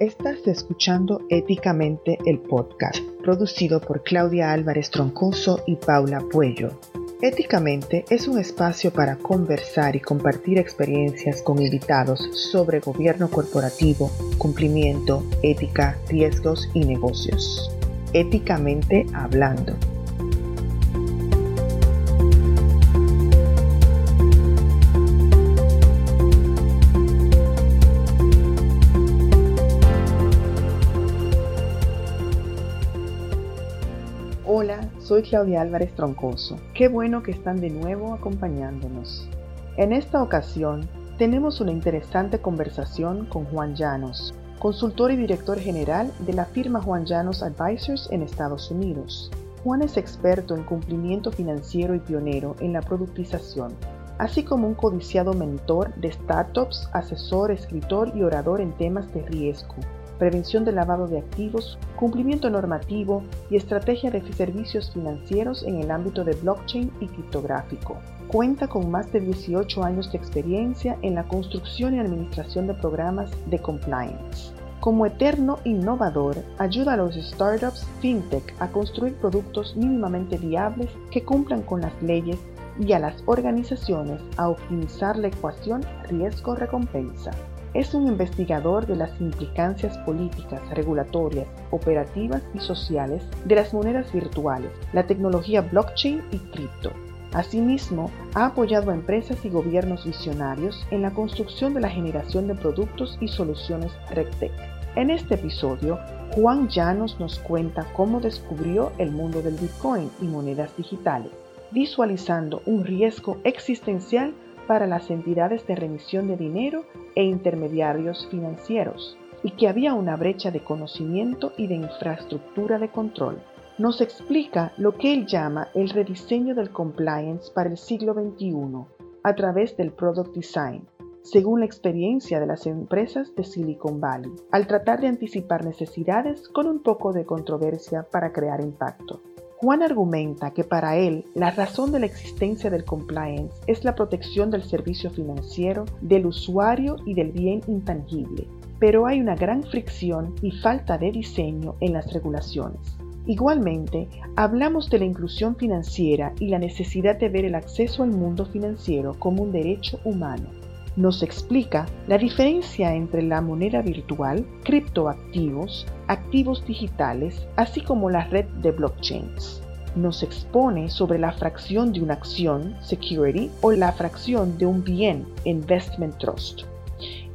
Estás escuchando Éticamente el podcast, producido por Claudia Álvarez Troncoso y Paula Puello. Éticamente es un espacio para conversar y compartir experiencias con invitados sobre gobierno corporativo, cumplimiento, ética, riesgos y negocios. Éticamente hablando. Soy Claudia Álvarez Troncoso. Qué bueno que están de nuevo acompañándonos. En esta ocasión tenemos una interesante conversación con Juan Llanos, consultor y director general de la firma Juan Llanos Advisors en Estados Unidos. Juan es experto en cumplimiento financiero y pionero en la productización, así como un codiciado mentor de startups, asesor, escritor y orador en temas de riesgo prevención del lavado de activos, cumplimiento normativo y estrategia de servicios financieros en el ámbito de blockchain y criptográfico. Cuenta con más de 18 años de experiencia en la construcción y administración de programas de compliance. Como eterno innovador, ayuda a los startups fintech a construir productos mínimamente viables que cumplan con las leyes y a las organizaciones a optimizar la ecuación riesgo-recompensa. Es un investigador de las implicancias políticas, regulatorias, operativas y sociales de las monedas virtuales, la tecnología blockchain y cripto. Asimismo, ha apoyado a empresas y gobiernos visionarios en la construcción de la generación de productos y soluciones RegTech. En este episodio, Juan Llanos nos cuenta cómo descubrió el mundo del Bitcoin y monedas digitales, visualizando un riesgo existencial para las entidades de remisión de dinero e intermediarios financieros, y que había una brecha de conocimiento y de infraestructura de control. Nos explica lo que él llama el rediseño del compliance para el siglo XXI a través del product design, según la experiencia de las empresas de Silicon Valley, al tratar de anticipar necesidades con un poco de controversia para crear impacto. Juan argumenta que para él la razón de la existencia del compliance es la protección del servicio financiero, del usuario y del bien intangible, pero hay una gran fricción y falta de diseño en las regulaciones. Igualmente, hablamos de la inclusión financiera y la necesidad de ver el acceso al mundo financiero como un derecho humano nos explica la diferencia entre la moneda virtual, criptoactivos, activos digitales, así como la red de blockchains. Nos expone sobre la fracción de una acción, security, o la fracción de un bien, investment trust.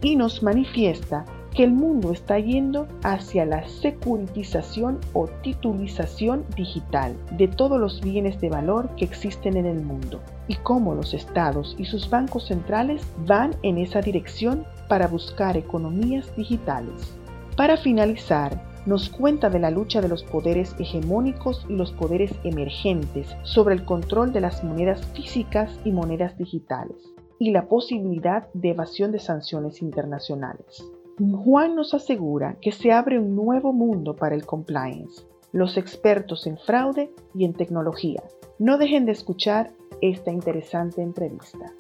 Y nos manifiesta que el mundo está yendo hacia la securitización o titulización digital de todos los bienes de valor que existen en el mundo y cómo los estados y sus bancos centrales van en esa dirección para buscar economías digitales. Para finalizar, nos cuenta de la lucha de los poderes hegemónicos y los poderes emergentes sobre el control de las monedas físicas y monedas digitales y la posibilidad de evasión de sanciones internacionales. Juan nos asegura que se abre un nuevo mundo para el compliance, los expertos en fraude y en tecnología. No dejen de escuchar esta interesante entrevista.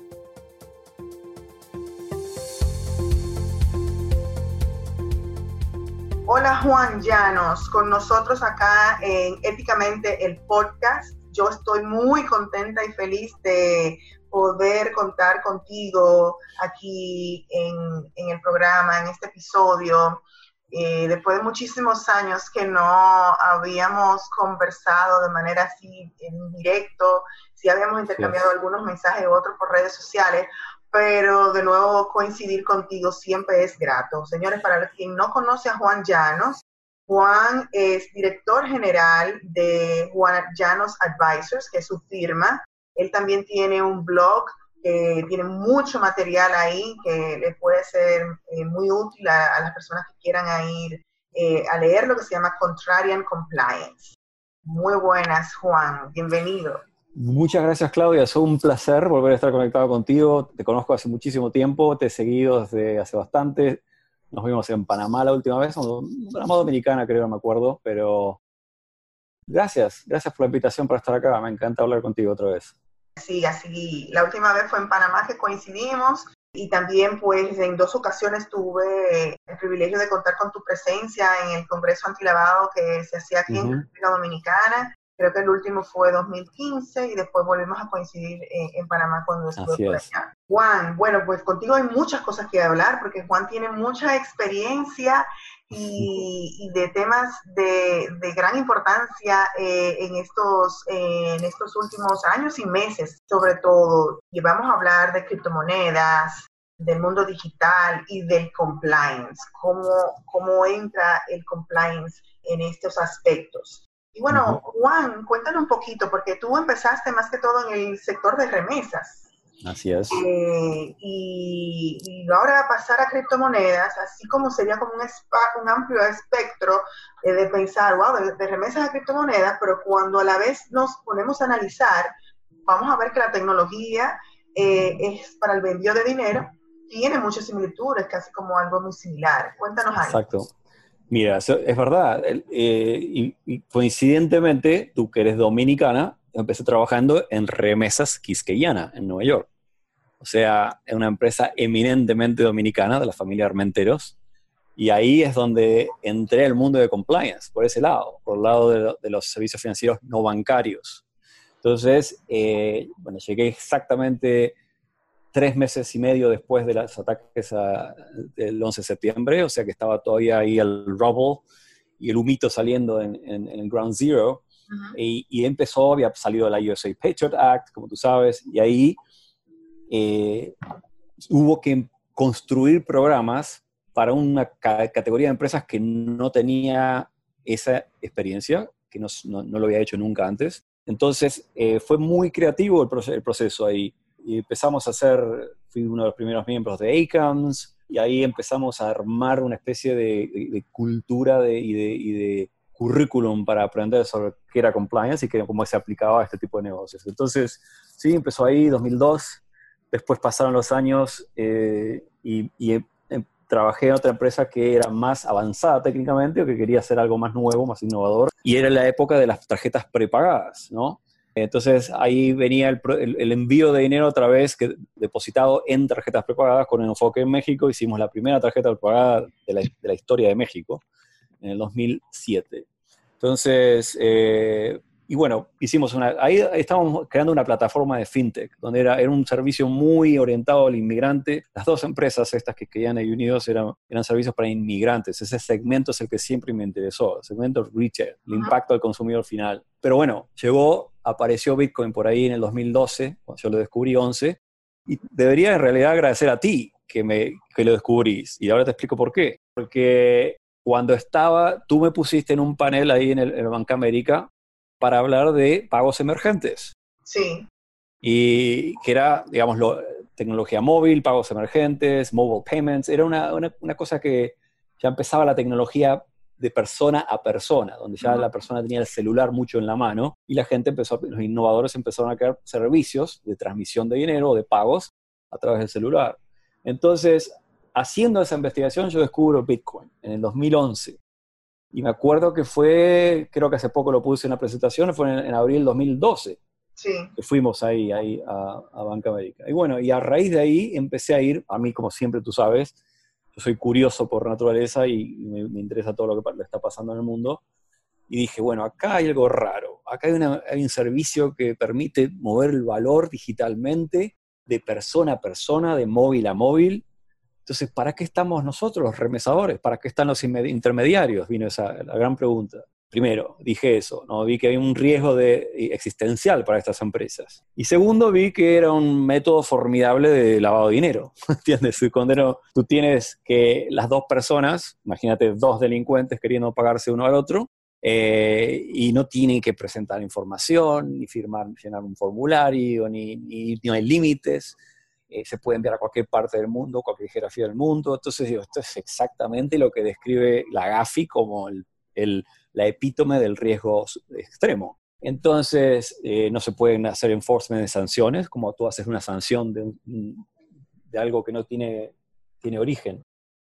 Hola Juan Llanos, con nosotros acá en Éticamente el podcast. Yo estoy muy contenta y feliz de poder contar contigo aquí en, el programa, en este episodio. Eh, después de muchísimos años que no habíamos conversado de manera así en directo, sí habíamos intercambiado algunos mensajes u otros por redes sociales, pero de nuevo coincidir contigo siempre es grato. Señores, para quien no conoce a Juan Llanos, Juan es director general de Juan Llanos Advisors, que es su firma. Él también tiene un blog que tiene mucho material ahí que le puede ser eh, muy útil a, las personas que quieran ir eh, a leer lo que se llama Contrarian Compliance. Muy buenas, Juan. Bienvenido. Muchas gracias, Claudia. Es un placer volver a estar conectado contigo. Te conozco hace muchísimo tiempo, te he seguido desde hace bastante. Nos vimos en Panamá la última vez, Panamá Dominicana, creo, no me acuerdo, pero gracias, gracias por la invitación para estar acá. Me encanta hablar contigo otra vez. Sí, así, la última vez fue en Panamá que coincidimos y también pues en dos ocasiones tuve el privilegio de contar con tu presencia en el Congreso Antilavado que se hacía aquí en República Dominicana. Creo que el último fue 2015 y después volvimos a coincidir en, Panamá cuando estuve por allá. Juan, bueno, pues contigo hay muchas cosas que hablar porque Juan tiene mucha experiencia y, de temas de, gran importancia eh, en, estos, eh, en estos últimos años y meses, sobre todo. Y vamos a hablar de criptomonedas, del mundo digital y del compliance, cómo, cómo entra el compliance en estos aspectos. Y bueno, Juan, cuéntanos un poquito, porque tú empezaste más que todo en el sector de remesas. Así es. Eh, y, ahora pasar a criptomonedas, así como sería como un, un amplio espectro eh, de pensar, wow, de, remesas a criptomonedas, pero cuando a la vez nos ponemos a analizar, vamos a ver que la tecnología eh, es para el envío de dinero, tiene muchas similitudes, casi como algo muy similar. Cuéntanos algo. Exacto. Mira, es verdad. y, y, coincidentemente, tú que eres dominicana, empecé trabajando en remesas quisqueyana en Nueva York. O sea, es una empresa eminentemente dominicana de la familia Armenteros. Y ahí es donde entré al mundo de compliance, por ese lado, por el lado de, los servicios financieros no bancarios. Entonces, eh, bueno, llegué exactamente tres meses y medio después de los ataques del 11 de septiembre, o sea que estaba todavía ahí el rubble y el humito saliendo en, el Ground Zero. y, y, empezó, había salido la USA Patriot Act, como tú sabes, y ahí eh, hubo que construir programas para una categoría de empresas que no tenía esa experiencia, que no, lo había hecho nunca antes. Entonces, eh, fue muy creativo el, proceso ahí. Y empezamos a hacer, fui uno de los primeros miembros de ACAMS, y ahí empezamos a armar una especie de, cultura y, de, currículum para aprender sobre qué era compliance y cómo se aplicaba a este tipo de negocios. Entonces, sí, empezó ahí 2002 Después pasaron los años eh, y, eh, trabajé en otra empresa que era más avanzada técnicamente o que quería hacer algo más nuevo, más innovador. Y era la época de las tarjetas prepagadas, ¿no? Entonces ahí venía el, envío de dinero otra vez que, depositado en tarjetas prepagadas con el enfoque en México. Hicimos la primera tarjeta prepagada de la, historia de México en el 2007. Entonces, eh, y bueno, hicimos una, ahí estábamos creando una plataforma de fintech, donde era, era un servicio muy orientado al inmigrante. Las dos empresas estas que querían ahí unidos eran, eran servicios para inmigrantes. Ese segmento es el que siempre me interesó, el segmento retail, el impacto al consumidor final. Pero bueno, llegó, apareció Bitcoin por ahí en el 2012, cuando yo lo descubrí 11, y debería en realidad agradecer a ti que, me, que lo descubrís. Y ahora te explico por qué. Porque cuando estaba, tú me pusiste en un panel ahí en el, en el Banca América para hablar de pagos emergentes. Sí. Y que era, digamos, tecnología móvil, pagos emergentes, mobile payments, era una, una, cosa que ya empezaba la tecnología de persona a persona, donde ya la persona tenía el celular mucho en la mano y la gente empezó, los innovadores empezaron a crear servicios de transmisión de dinero o de pagos a través del celular. Entonces, haciendo esa investigación, yo descubro Bitcoin en el 2011. Y me acuerdo que fue, creo que hace poco lo puse en la presentación, fue en, abril del 2012. Sí. Que fuimos ahí, ahí a, a, Banca América. Y bueno, y a raíz de ahí empecé a ir, a mí como siempre tú sabes, yo soy curioso por naturaleza y, me, interesa todo lo que le está pasando en el mundo. Y dije, bueno, acá hay algo raro. Acá hay, hay un servicio que permite mover el valor digitalmente de persona a persona, de móvil a móvil, entonces, ¿para qué estamos nosotros los remesadores? ¿Para qué están los intermediarios? Vino esa la gran pregunta. Primero, dije eso, ¿no? vi que hay un riesgo de, existencial para estas empresas. Y segundo, vi que era un método formidable de lavado de dinero. ¿Entiendes? Cuando tú tienes que las dos personas, imagínate dos delincuentes queriendo pagarse uno al otro, eh, y no tienen que presentar información, ni firmar, llenar un formulario, ni, ni no hay límites eh, se puede enviar a cualquier parte del mundo, cualquier geografía del mundo. Entonces, esto es exactamente lo que describe la GAFI como el, la epítome del riesgo extremo. Entonces, eh, no se pueden hacer enforcement de sanciones, como tú haces una sanción de, de algo que no tiene, tiene origen.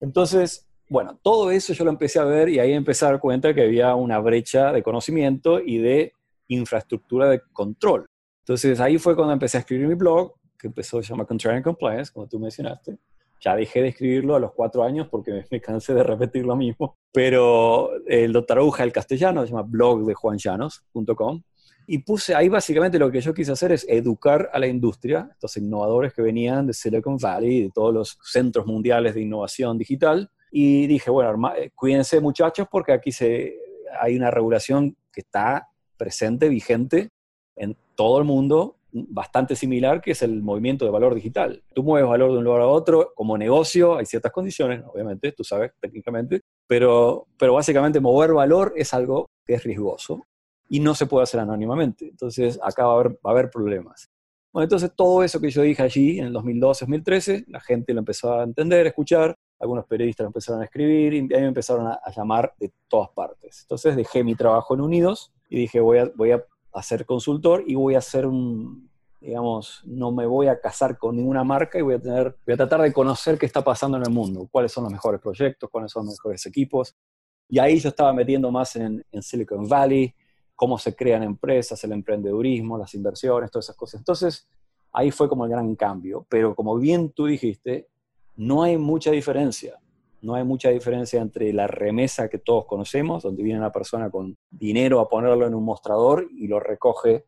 Entonces, bueno, todo eso yo lo empecé a ver y ahí empecé a dar cuenta que había una brecha de conocimiento y de infraestructura de control. Entonces ahí fue cuando empecé a escribir mi blog, que empezó, se llama Contrarian Compliance, como tú mencionaste. Ya dejé de escribirlo a los cuatro años porque me, cansé de repetir lo mismo. Pero el lo tradujo al castellano, se llama blog de juanllanos.com. Y puse ahí básicamente lo que yo quise hacer es educar a la industria, estos innovadores que venían de Silicon Valley, de todos los centros mundiales de innovación digital. Y dije, bueno, eh, cuídense muchachos porque aquí se, hay una regulación que está presente, vigente en todo el mundo, bastante similar, que es el movimiento de valor digital. Tú mueves valor de un lugar a otro, como negocio hay ciertas condiciones, obviamente, tú sabes técnicamente, pero, pero básicamente mover valor es algo que es riesgoso y no se puede hacer anónimamente. Entonces, acá va a haber, va a haber problemas. Bueno, entonces todo eso que yo dije allí en el 2012-2013, la gente lo empezó a entender, a escuchar, algunos periodistas lo empezaron a escribir y a mí me empezaron a, llamar de todas partes. Entonces dejé mi trabajo en Unidos y dije voy a, voy a, a ser consultor y voy a hacer un, digamos, no me voy a casar con ninguna marca y voy a, tener, voy a tratar de conocer qué está pasando en el mundo, cuáles son los mejores proyectos, cuáles son los mejores equipos. Y ahí yo estaba metiendo más en, en Silicon Valley, cómo se crean empresas, el emprendedurismo, las inversiones, todas esas cosas. Entonces, ahí fue como el gran cambio. Pero como bien tú dijiste, no hay mucha diferencia. No hay mucha diferencia entre la remesa que todos conocemos, donde viene una persona con dinero a ponerlo en un mostrador y lo recoge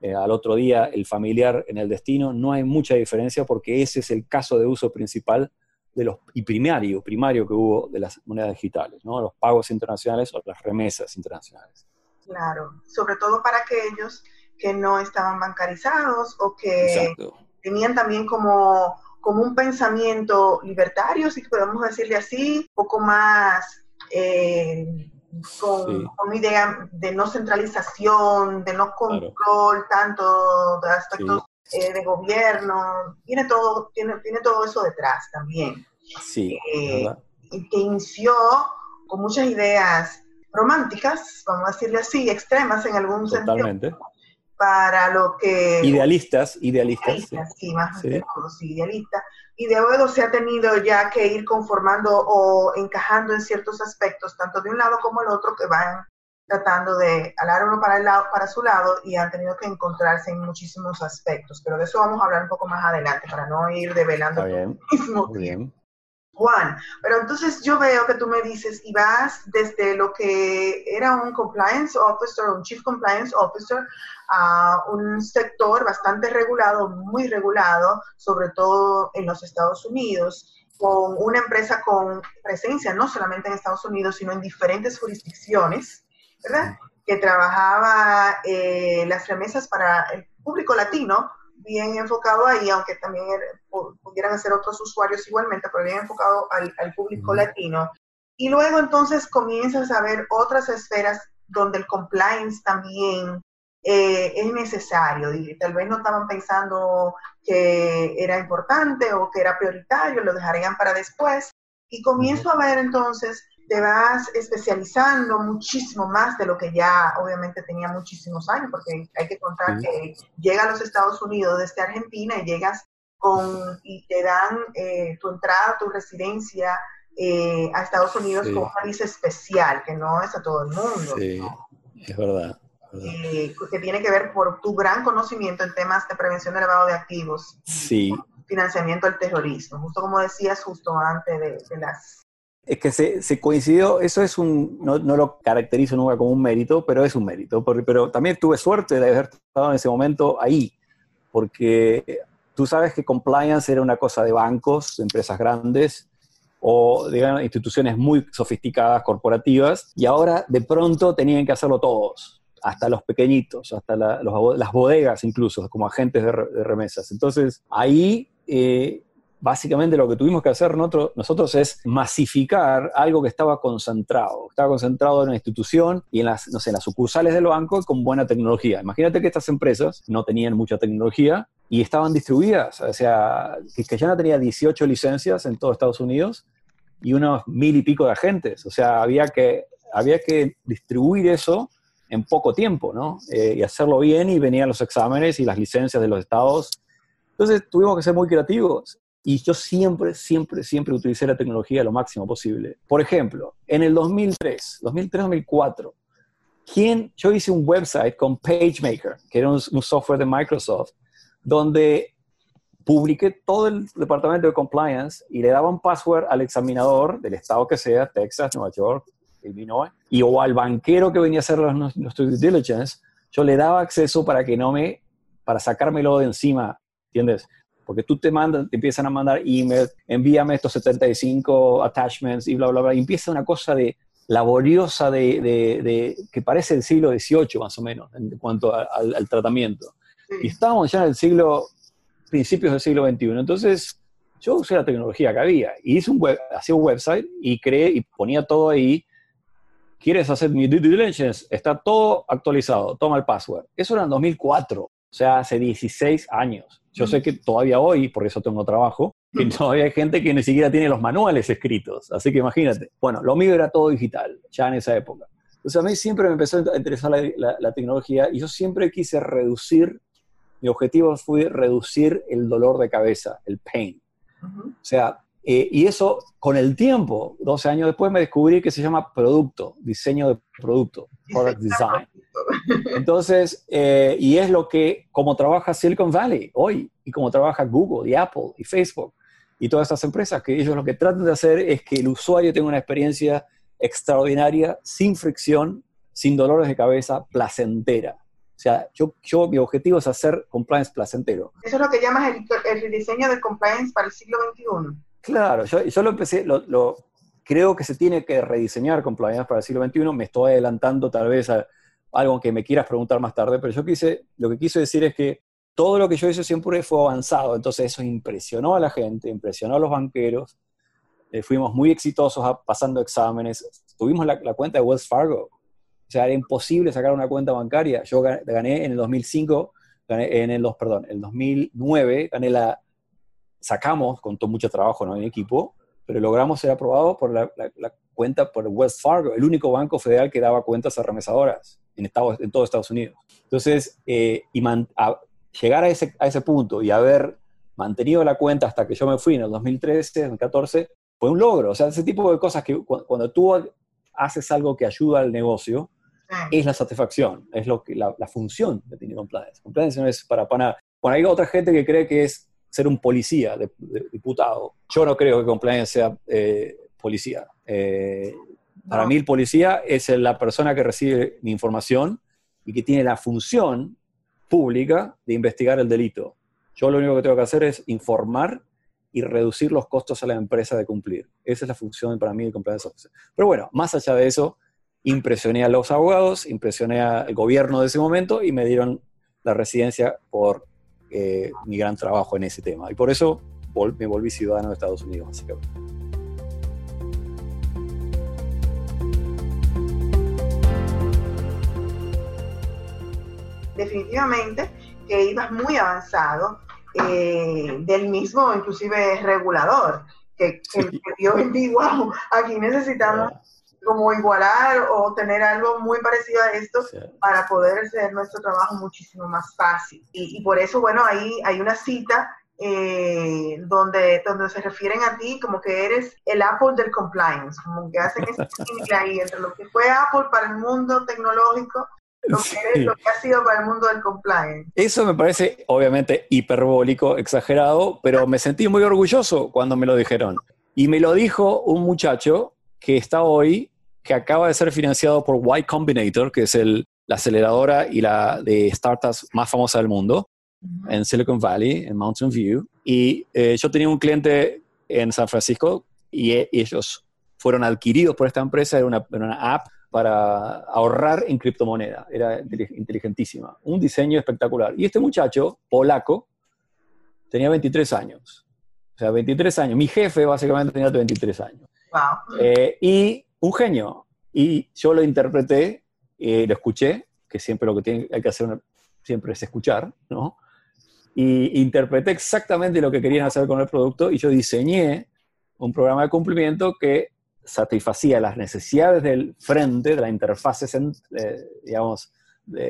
eh, al otro día el familiar en el destino. No hay mucha diferencia porque ese es el caso de uso principal de los, y primario, primario que hubo de las monedas digitales, ¿no? los pagos internacionales o las remesas internacionales. Claro, sobre todo para aquellos que no estaban bancarizados o que tenían también como, como un pensamiento libertario, si podemos decirle así, un poco más eh, con, una idea de no centralización, de no control tanto de aspectos eh, de gobierno. Tiene todo, tiene, tiene todo eso detrás también. Sí. Eh, que inició con muchas ideas románticas, vamos a decirle así, extremas en algún Totalmente. sentido, para lo que... Idealistas, idealistas. sí. más sí. idealistas. Y de luego se ha tenido ya que ir conformando o encajando en ciertos aspectos, tanto de un lado como el otro, que van tratando de alar uno para, el lado, para su lado y han tenido que encontrarse en muchísimos aspectos. Pero de eso vamos a hablar un poco más adelante, para no ir develando bien, mismo Muy bien. Juan, pero entonces yo veo que tú me dices y vas desde lo que era un compliance officer, un chief compliance officer, a un sector bastante regulado, muy regulado, sobre todo en los Estados Unidos, con una empresa con presencia no solamente en Estados Unidos, sino en diferentes jurisdicciones, ¿verdad? Que trabajaba eh, las remesas para el público latino, bien enfocado ahí, aunque también pudieran ser otros usuarios igualmente, pero bien enfocado al, público latino. Y luego entonces comienzas a ver otras esferas donde el compliance también eh, es necesario. Y tal vez no estaban pensando que era importante o que era prioritario, lo dejarían para después. Y comienzo a ver entonces te vas especializando muchísimo más de lo que ya obviamente tenía muchísimos años, porque hay que contar que llega a los Estados Unidos desde Argentina y llegas con, y te dan eh, tu entrada, tu residencia eh, a Estados Unidos con una visa especial, que no es a todo el mundo. Sí, es verdad. Eh, que tiene que ver por tu gran conocimiento en temas de prevención de lavado de activos. Sí. Financiamiento del terrorismo, justo como decías justo antes de, de las es que se, coincidió, eso es un, no, lo caracterizo nunca como un mérito, pero es un mérito. pero también tuve suerte de haber estado en ese momento ahí, porque tú sabes que compliance era una cosa de bancos, de empresas grandes o de instituciones muy sofisticadas, corporativas, y ahora de pronto tenían que hacerlo todos, hasta los pequeñitos, hasta las bodegas incluso, como agentes de, remesas. Entonces ahí... Eh, básicamente lo que tuvimos que hacer nosotros, es masificar algo que estaba concentrado. Estaba concentrado en una institución y en las, no sé, las sucursales del banco con buena tecnología. Imagínate que estas empresas no tenían mucha tecnología y estaban distribuidas. O sea, que ya no tenía 18 licencias en todo Estados Unidos y unos mil y pico de agentes. O sea, había que, había que distribuir eso en poco tiempo, ¿no? Eh, y hacerlo bien y venían los exámenes y las licencias de los estados. Entonces tuvimos que ser muy creativos y yo siempre, siempre, siempre utilicé la tecnología lo máximo posible. Por ejemplo, en el 2003, 2003-2004, ¿quién? yo hice un website con PageMaker, que era un, software de Microsoft, donde publiqué todo el departamento de compliance y le daba un password al examinador del estado que sea, Texas, Nueva York, Illinois, y o al banquero que venía a hacer nuestro due diligence, yo le daba acceso para que no me, para sacármelo de encima, ¿entiendes? Porque tú te mandan, te empiezan a mandar emails, envíame estos 75 attachments y bla, bla, bla, y empieza una cosa de laboriosa de, de, que parece el siglo XVIII más o menos en cuanto al, tratamiento. Y estábamos ya en el siglo, principios del siglo XXI. Entonces, yo usé la tecnología que había y hice un web, hacía un website y creé y ponía todo ahí. ¿Quieres hacer mi due diligence? Está todo actualizado, toma el password. Eso era en 2004, o sea, hace 16 años. Yo sé que todavía hoy, por eso tengo trabajo, que todavía hay gente que ni siquiera tiene los manuales escritos. Así que imagínate. Bueno, lo mío era todo digital, ya en esa época. Entonces a mí siempre me empezó a interesar la, tecnología y yo siempre quise reducir, mi objetivo fue reducir el dolor de cabeza, el pain. O sea, eh, y eso con el tiempo, 12 años después, me descubrí que se llama producto, diseño de producto, product design. Entonces, eh, y es lo que, como trabaja Silicon Valley hoy, y como trabaja Google y Apple y Facebook y todas estas empresas, que ellos lo que tratan de hacer es que el usuario tenga una experiencia extraordinaria, sin fricción, sin dolores de cabeza, placentera. O sea, yo, yo mi objetivo es hacer compliance placentero. Eso es lo que llamas el, el diseño de compliance para el siglo XXI. Claro, yo, lo empecé, lo, creo que se tiene que rediseñar compliance para el siglo XXI. Me estoy adelantando tal vez a algo que me quieras preguntar más tarde, pero yo quise, lo que quise decir es que todo lo que yo hice siempre fue avanzado, entonces eso impresionó a la gente, impresionó a los banqueros, eh, fuimos muy exitosos pasando exámenes, tuvimos la, cuenta de Wells Fargo, o sea, era imposible sacar una cuenta bancaria, yo gané, en el 2005, gané en el, perdón, el 2009, gané la, sacamos con todo mucho trabajo ¿no? en equipo, pero logramos ser aprobados por la, cuenta por Wells Fargo, el único banco federal que daba cuentas a remesadoras en, Estados, en todo Estados Unidos. Entonces, eh, y llegar a ese, a ese punto y haber mantenido la cuenta hasta que yo me fui en el 2013, 2014, fue un logro. O sea, ese tipo de cosas que cuando tú haces algo que ayuda al negocio, es la satisfacción, es lo que, la, función de tener compliance. Compliance no es para pana. Bueno, hay otra gente que cree que es ser un policía, de, diputado. Yo no creo que compliance sea eh, policía. Eh, para mí el policía es la persona que recibe mi información y que tiene la función pública de investigar el delito. Yo lo único que tengo que hacer es informar y reducir los costos a la empresa de cumplir. Esa es la función para mí de compliance officer. Pero bueno, más allá de eso, impresioné a los abogados, impresioné al gobierno de ese momento y me dieron la residencia por eh, mi gran trabajo en ese tema. Y por eso me volví ciudadano de Estados Unidos, básicamente. definitivamente que ibas muy avanzado eh, del mismo, inclusive regulador, que, que, dio en wow, aquí necesitamos como igualar o tener algo muy parecido a esto para poder hacer nuestro trabajo muchísimo más fácil. Y, por eso, bueno, ahí hay una cita eh, donde, donde se refieren a ti como que eres el Apple del compliance, como que hacen ese ahí entre lo que fue Apple para el mundo tecnológico lo que, ha sido para el mundo del compliance. Eso me parece obviamente hiperbólico, exagerado, pero me sentí muy orgulloso cuando me lo dijeron. Y me lo dijo un muchacho que está hoy, que acaba de ser financiado por Y Combinator, que es el, la aceleradora y la de startups más famosa del mundo, en Silicon Valley, en Mountain View. Y eh, yo tenía un cliente en San Francisco y, e, ellos fueron adquiridos por esta empresa, era una, era una app para ahorrar en criptomoneda. Era inteligentísima. Un diseño espectacular. Y este muchacho, polaco, tenía 23 años. O sea, 23 años. Mi jefe básicamente tenía 23 años. Eh, y un genio. Y yo lo interpreté, eh, lo escuché, que siempre lo que hay que hacer siempre es escuchar, ¿no? Y interpreté exactamente lo que querían hacer con el producto y yo diseñé un programa de cumplimiento que satisfacía las necesidades del frente, de la interfase, eh, digamos,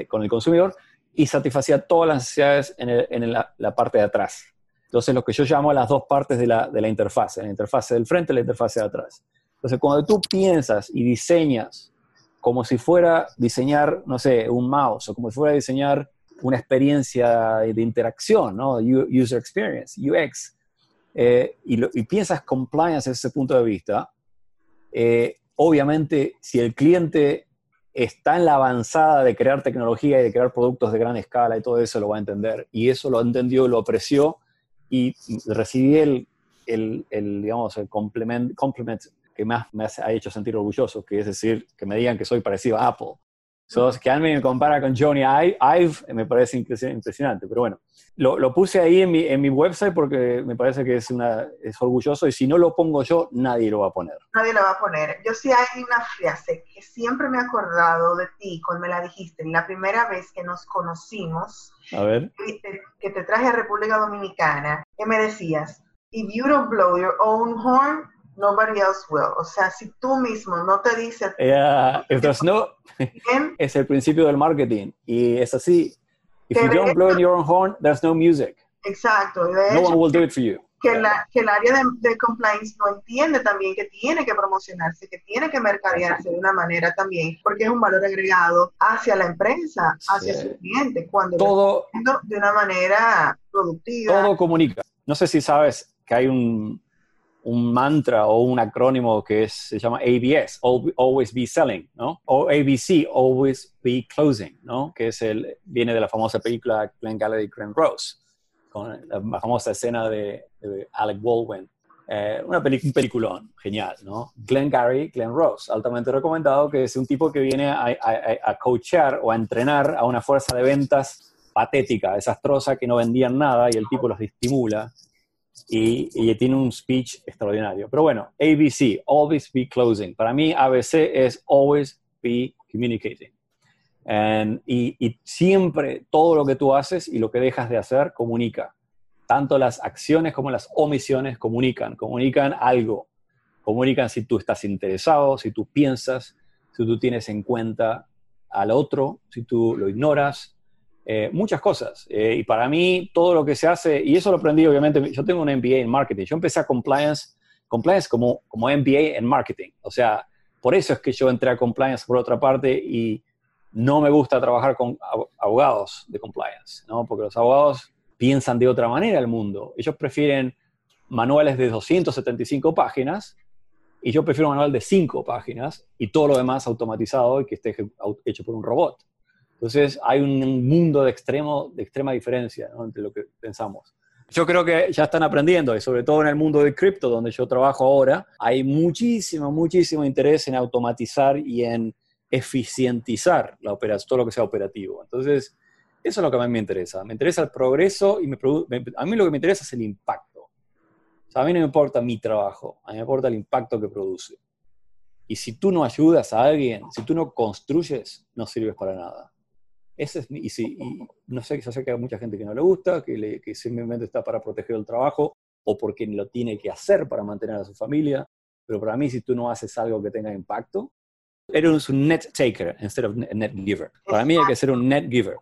con el consumidor, y satisfacía todas las necesidades en, la, parte de atrás. Entonces, lo que yo llamo las dos partes de la, de la interfase, la interfase del frente y la interfase de atrás. Entonces, cuando tú piensas y diseñas como si fuera diseñar, no sé, un mouse o como si fuera diseñar una experiencia de interacción, ¿no? User experience, UX. Eh, y, piensas compliance desde ese punto de vista, eh, obviamente si el cliente está en la avanzada de crear tecnología y de crear productos de gran escala y todo eso lo va a entender. Y eso lo entendió, lo apreció y recibí el, el, el digamos, el complement, complement que más me ha hecho sentir orgulloso, que es decir, que me digan que soy parecido a Apple. So, que alguien me compara con Johnny Ive, me parece impresionante, pero bueno, lo, lo puse ahí en mi, en mi, website porque me parece que es, una, es orgulloso y si no lo pongo yo, nadie lo va a poner. Nadie lo va a poner. Yo sí hay una frase que siempre me he acordado de ti cuando me la dijiste, la primera vez que nos conocimos, a ver. que te traje a República Dominicana, que me decías, if you don't blow your own horn, nobody else will. O sea, si tú mismo no te dices... Yeah, if there's no... es el principio del marketing y es así. If you don't blow in your own horn, there's no music. Exacto. no one will do it for you. Que, la, que el área de, compliance no entiende también que tiene que promocionarse, que tiene que mercadearse de una manera también, porque es un valor agregado hacia la empresa, hacia su cliente, cuando todo de una manera productiva. Todo comunica. No sé si sabes que hay un, un mantra o un acrónimo que se llama ABS, Always Be Selling, ¿no? O ABC, Always Be Closing, ¿no? Que es el, viene de la famosa película Glenn Gallagher y Glenn Rose, con la famosa escena de, Alec Baldwin. Eh, una un peliculón, genial, ¿no? Glenn Gary, Glenn Rose, altamente recomendado, que es un tipo que viene a, a, a coachar o a entrenar a una fuerza de ventas patética, desastrosa, que no vendían nada y el tipo los estimula y, tiene un speech extraordinario. Pero bueno, ABC, Always Be Closing. Para mí, ABC es Always Be Communicating. y, y, siempre todo lo que tú haces y lo que dejas de hacer comunica. Tanto las acciones como las omisiones comunican, comunican algo. Comunican si tú estás interesado, si tú piensas, si tú tienes en cuenta al otro, si tú lo ignoras, eh, muchas cosas. Eh, y para mí, todo lo que se hace, y eso lo aprendí obviamente, yo tengo un MBA en marketing, yo empecé a compliance, compliance como, como MBA en marketing. O sea, por eso es que yo entré a compliance por otra parte y no me gusta trabajar con abogados de compliance, ¿no? Porque los abogados piensan de otra manera el mundo. Ellos prefieren manuales de 275 páginas y yo prefiero un manual de 5 páginas y todo lo demás automatizado y que esté hecho por un robot. Entonces hay un mundo de, extremo, de extrema diferencia entre lo que pensamos. Yo creo que ya están aprendiendo y sobre todo en el mundo de cripto, donde yo trabajo ahora, hay muchísimo, muchísimo interés en automatizar y en eficientizar la operación, todo lo que sea operativo. Entonces, eso es lo que a mí me interesa. Me interesa el progreso y me, a mí lo que me interesa es el impacto. O sea, a mí no me importa mi trabajo, a mí me importa el impacto que produce. Y si tú no ayudas a alguien, si tú no construyes, no sirves para nada. Ese es, y, si, no sé, yo sé que hay mucha gente que no le gusta, que, que simplemente está para proteger el trabajo o porque lo tiene que hacer para mantener a su familia. Pero para mí, si tú no haces algo que tenga impacto, eres un net taker instead of net giver. Para mí hay que ser un net giver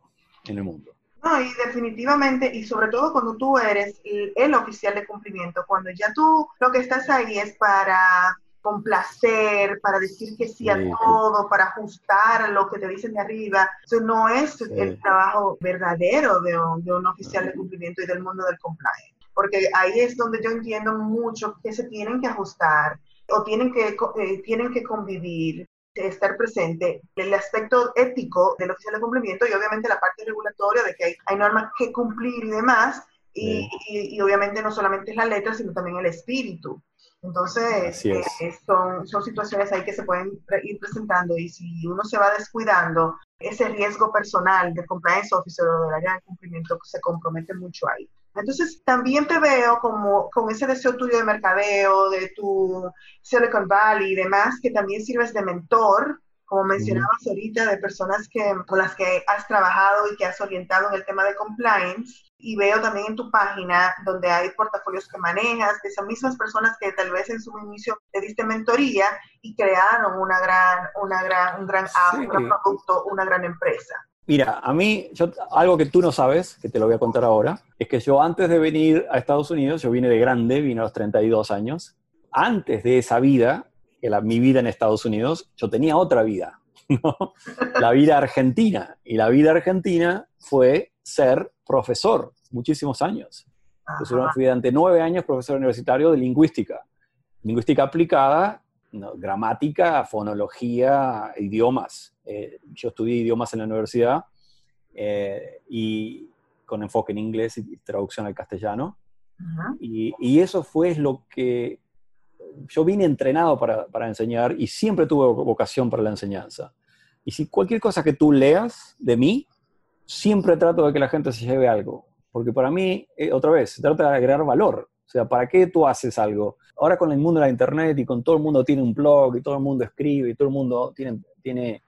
en el mundo. No, y definitivamente, y sobre todo cuando tú eres el oficial de cumplimiento, cuando ya tú lo que estás ahí es para complacer, para decir que sí a todo, para ajustar a lo que te dicen de arriba. Eso no es el trabajo verdadero de un, oficial de cumplimiento y del mundo del compliance. Porque ahí es donde yo entiendo mucho que se tienen que ajustar o tienen que, eh, tienen que convivir, estar presente el aspecto ético del oficial de cumplimiento y obviamente la parte regulatoria de que hay, hay normas que cumplir y demás. Y, y, y, obviamente no solamente es la letra, sino también el espíritu. Entonces, eh, son, son situaciones ahí que se pueden ir presentando y si uno se va descuidando, ese riesgo personal de compliance officer o del área de cumplimiento se compromete mucho ahí. Entonces, también te veo como con ese deseo tuyo de mercadeo, de tu Silicon Valley y demás, que también sirves de mentor, como mencionabas ahorita, de personas que, con las que has trabajado y que has orientado en el tema de compliance y veo también en tu página donde hay portafolios que manejas de esas mismas personas que tal vez en su inicio te diste mentoría y crearon una gran, una gran, un gran app, un gran producto, una gran empresa. Mira, a mí, yo, algo que tú no sabes, que te lo voy a contar ahora, es que yo antes de venir a Estados Unidos, yo vine de grande, vine a los 32 años. Antes de esa vida, que la, mi vida en Estados Unidos, yo tenía otra vida. la vida argentina. Y la vida argentina fue ser profesor muchísimos años. fui durante nueve años profesor universitario de lingüística. Lingüística aplicada, gramática, fonología, idiomas. Eh, yo estudié idiomas en la universidad eh, y con enfoque en inglés y traducción al castellano. y, y, eso fue lo que yo vine entrenado para, para, enseñar y siempre tuve vocación para la enseñanza. Y si cualquier cosa que tú leas de mí, siempre trato de que la gente se lleve algo. Porque para mí, eh, otra vez, se trata de agregar valor. O sea, ¿para qué tú haces algo? Ahora con el mundo de la Internet y con todo el mundo tiene un blog y todo el mundo escribe y todo el mundo tiene, tiene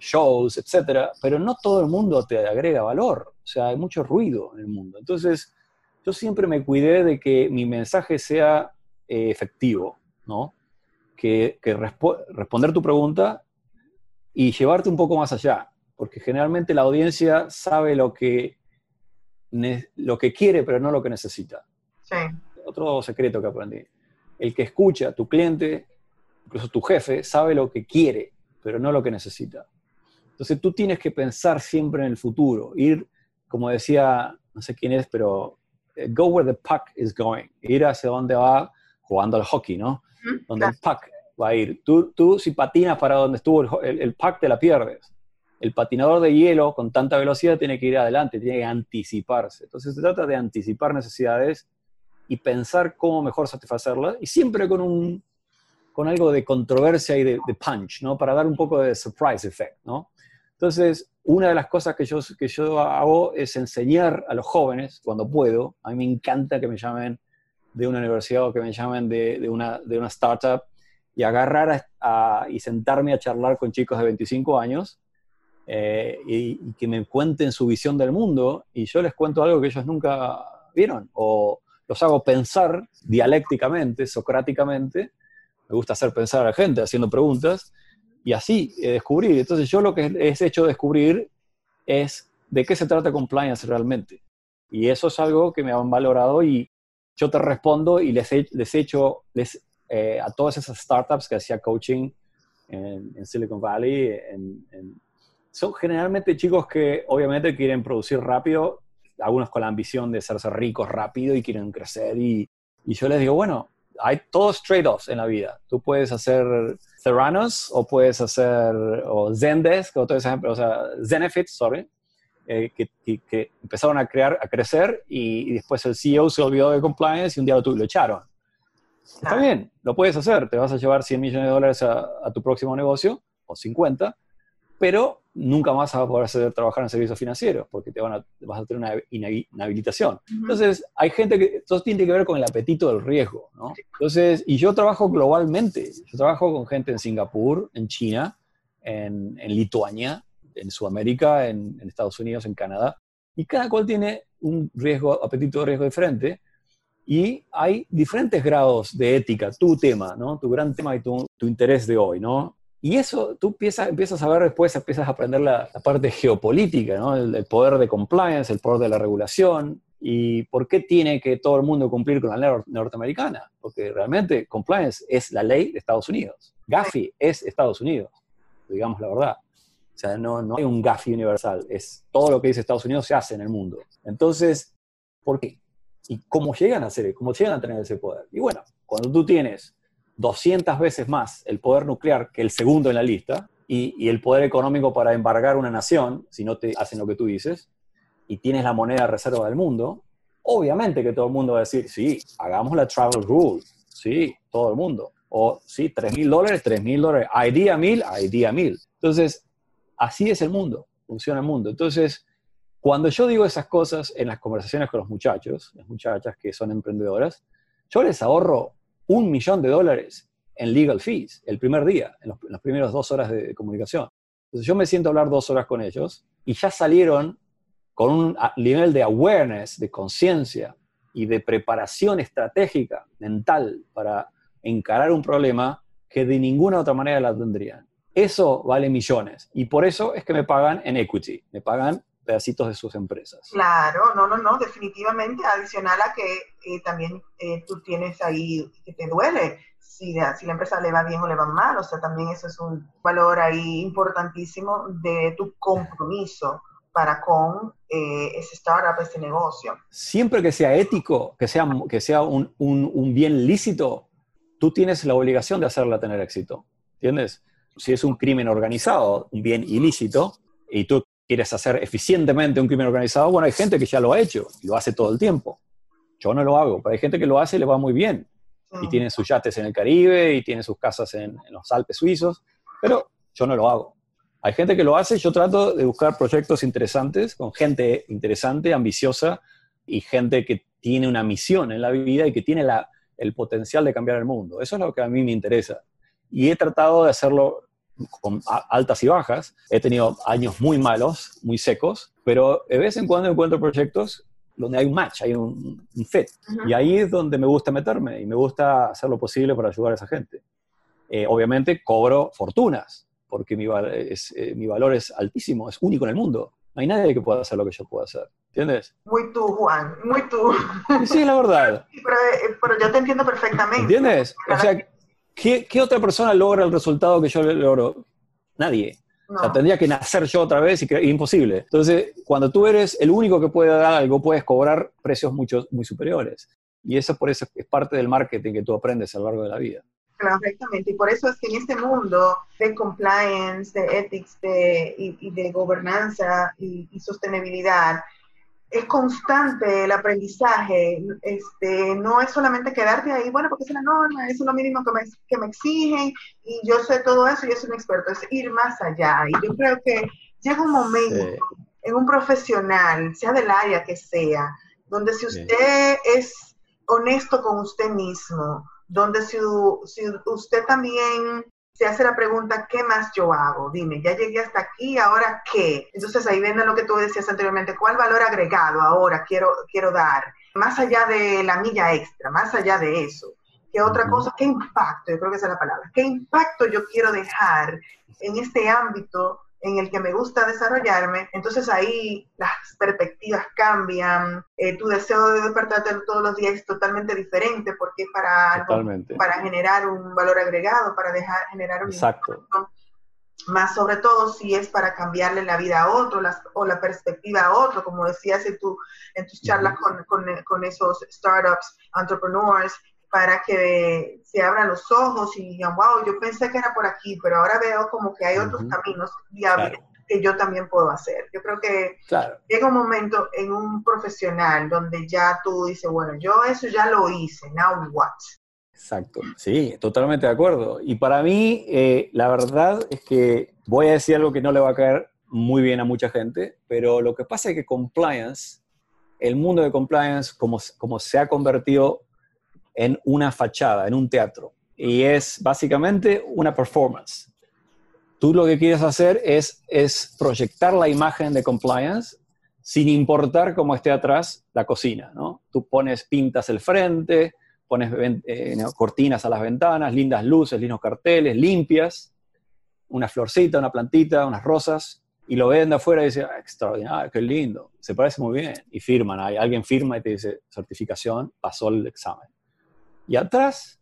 shows, etcétera, pero no todo el mundo te agrega valor. O sea, hay mucho ruido en el mundo. Entonces, yo siempre me cuidé de que mi mensaje sea eh, efectivo, ¿no? Que, que responder tu pregunta y llevarte un poco más allá, porque generalmente la audiencia sabe lo que, lo que quiere, pero no lo que necesita. Sí. Otro secreto que aprendí. El que escucha, tu cliente, incluso tu jefe, sabe lo que quiere, pero no lo que necesita. Entonces tú tienes que pensar siempre en el futuro, ir, como decía, no sé quién es, pero eh, go where the puck is going, ir hacia donde va jugando al hockey, ¿no? Donde el puck va a ir. Tú, tú si patinas para donde estuvo el, el, puck, te la pierdes. El patinador de hielo con tanta velocidad tiene que ir adelante, tiene que anticiparse. Entonces se trata de anticipar necesidades y pensar cómo mejor satisfacerlas y siempre con, un, con algo de controversia y de, punch, ¿no? Para dar un poco de surprise effect, ¿no? Entonces, una de las cosas que yo, que yo hago es enseñar a los jóvenes, cuando puedo, a mí me encanta que me llamen de una universidad o que me llamen de, de, una, de una startup y agarrar y sentarme a charlar con chicos de 25 años eh, y, que me cuenten su visión del mundo y yo les cuento algo que ellos nunca vieron o los hago pensar dialécticamente, socráticamente. Me gusta hacer pensar a la gente haciendo preguntas y así eh, descubrir. Entonces yo lo que he hecho descubrir es de qué se trata compliance realmente. Y eso es algo que me han valorado y, yo te respondo y les he, les hecho les, eh, a todas esas startups que hacía coaching en, Silicon Valley. Son generalmente chicos que obviamente quieren producir rápido, algunos con la ambición de hacerse ricos rápido y quieren crecer. Y, y yo les digo, bueno, hay todos trade-offs en la vida. Tú puedes hacer Theranos o puedes hacer o Zendesk o ese ejemplo, o sea, Zenefit, sorry, eh, que, empezaron a, crear, a crecer y, después el CEO se olvidó de compliance y un día lo, lo echaron. Está bien, lo puedes hacer, te vas a llevar 100 millones de dólares a, tu próximo negocio, o 50, pero nunca más vas a poder hacer, trabajar en servicios financieros porque te van a, vas a tener una inhabilitación. Entonces, hay gente que, todo tiene que ver con el apetito del riesgo, ¿no? Entonces, y yo trabajo globalmente, yo trabajo con gente en Singapur, en China, en, en Lituania, en Sudamérica, en, Estados Unidos, en Canadá, y cada cual tiene un riesgo, apetito de riesgo diferente, y hay diferentes grados de ética, tu tema, ¿no? Tu gran tema y tu, interés de hoy, ¿no? Y eso tú empiezas, empiezas a ver después, empiezas a aprender la, parte geopolítica, ¿no? El, poder de compliance, el poder de la regulación, y por qué tiene que todo el mundo cumplir con la ley norteamericana. Porque realmente compliance es la ley de Estados Unidos. Gafi es Estados Unidos, digamos la verdad. O sea, no, no hay un GAFI universal, es todo lo que dice Estados Unidos se hace en el mundo. Entonces, ¿por qué? ¿Y cómo llegan a hacer, cómo llegan a tener ese poder? Y bueno, cuando tú tienes 200 veces más el poder nuclear que el segundo en la lista y, el poder económico para embargar una nación, si no te hacen lo que tú dices, y tienes la moneda reserva del mundo, obviamente que todo el mundo va a decir, sí, hagamos la travel rule, sí, todo el mundo. O sí, 3 mil dólares, 3 mil dólares, ID a mil, ID a mil. Entonces, así es el mundo, funciona el mundo. Entonces, cuando yo digo esas cosas en las conversaciones con los muchachos, las muchachas que son emprendedoras, yo les ahorro un millón de dólares en legal fees el primer día, en, las primeras dos horas de, comunicación. Entonces yo me siento a hablar dos horas con ellos y ya salieron con un nivel de awareness, de conciencia y de preparación estratégica, mental, para encarar un problema que de ninguna otra manera la tendrían. Eso vale millones. Y por eso es que me pagan en equity, me pagan pedacitos de sus empresas. Claro, no, no, no, definitivamente, adicional a que eh, también eh, tú tienes ahí, que te duele si, la empresa le va bien o le va mal, o sea, también eso es un valor ahí importantísimo de tu compromiso para con eh, ese startup, ese negocio. Siempre que sea ético, que sea, que sea un, un, bien lícito, tú tienes la obligación de hacerla tener éxito. ¿Entiendes? Si es un crimen organizado, un bien ilícito, y tú quieres hacer eficientemente un crimen organizado, bueno, hay gente que ya lo ha hecho y lo hace todo el tiempo. Yo no lo hago, pero hay gente que lo hace y le va muy bien. Y tiene sus yates en el Caribe y tiene sus casas en, en los Alpes suizos, pero yo no lo hago. Hay gente que lo hace, yo trato de buscar proyectos interesantes, con gente interesante, ambiciosa y gente que tiene una misión en la vida y que tiene la, el potencial de cambiar el mundo. Eso es lo que a mí me interesa. Y he tratado de hacerlo con altas y bajas. He tenido años muy malos, muy secos, pero de vez en cuando encuentro proyectos donde hay un match, hay un, fit. Y ahí es donde me gusta meterme y me gusta hacer lo posible para ayudar a esa gente. Eh, obviamente cobro fortunas, porque mi, es, eh, mi valor es altísimo, es único en el mundo. No hay nadie que pueda hacer lo que yo puedo hacer. ¿Entiendes? Muy tú, Juan, muy tú. Sí, la verdad. Pero, eh, pero yo te entiendo perfectamente. ¿Entiendes? O sea, ¿qué, ¿qué, otra persona logra el resultado que yo logro? Nadie. O sea, tendría que nacer yo otra vez y que, imposible. Entonces, cuando tú eres el único que puede dar algo, puedes cobrar precios mucho, muy superiores. Y eso por eso es parte del marketing que tú aprendes a lo largo de la vida. Correctamente, y por eso es que en este mundo de compliance, de ethics de, y, de gobernanza y, sostenibilidad, es constante el aprendizaje, este, no es solamente quedarte ahí, bueno, porque es la norma, es lo mínimo que me, que me exigen y yo sé todo eso y yo soy un experto, es ir más allá. Y yo creo que llega un momento en un profesional, sea del área que sea, donde si usted es honesto con usted mismo, donde si, usted también se hace la pregunta, ¿qué más yo hago? Dime, ya llegué hasta aquí, ¿ahora qué? Entonces ahí viene lo que tú decías anteriormente, ¿cuál valor agregado ahora quiero, quiero dar? Más allá de la milla extra, más allá de eso. ¿Qué otra cosa? ¿Qué impacto? Yo creo que esa es la palabra. ¿Qué impacto yo quiero dejar en este ámbito en el que me gusta desarrollarme, entonces ahí las perspectivas cambian, eh, tu deseo de despertarte todos los días es totalmente diferente porque es para, para generar un valor agregado, para dejar, generar un Exacto. más sobre todo si es para cambiarle la vida a otro o la perspectiva a otro, como decías en, tu, en tus charlas con, con, con esos startups, entrepreneurs, para que se abran los ojos y digan, wow, yo pensé que era por aquí, pero ahora veo como que hay otros caminos viables que yo también puedo hacer. Yo creo que llega un momento en un profesional donde ya tú dices, bueno, yo eso ya lo hice, now what? Exacto, sí, totalmente de acuerdo. Y para mí, eh, la verdad es que voy a decir algo que no le va a caer muy bien a mucha gente, pero lo que pasa es que compliance, el mundo de compliance, como, como se ha convertido en una fachada, en un teatro. Y es básicamente una performance. Tú lo que quieres hacer es, es proyectar la imagen de compliance sin importar cómo esté atrás la cocina, ¿no? Tú pones pintas el frente, pones eh, cortinas a las ventanas, lindas luces, lindos carteles, limpias, una florcita, una plantita, unas rosas, y lo ven de afuera y dicen, ah, extraordinario, qué lindo, se parece muy bien, y firman, alguien firma y te dice, certificación, pasó el examen. Y atrás,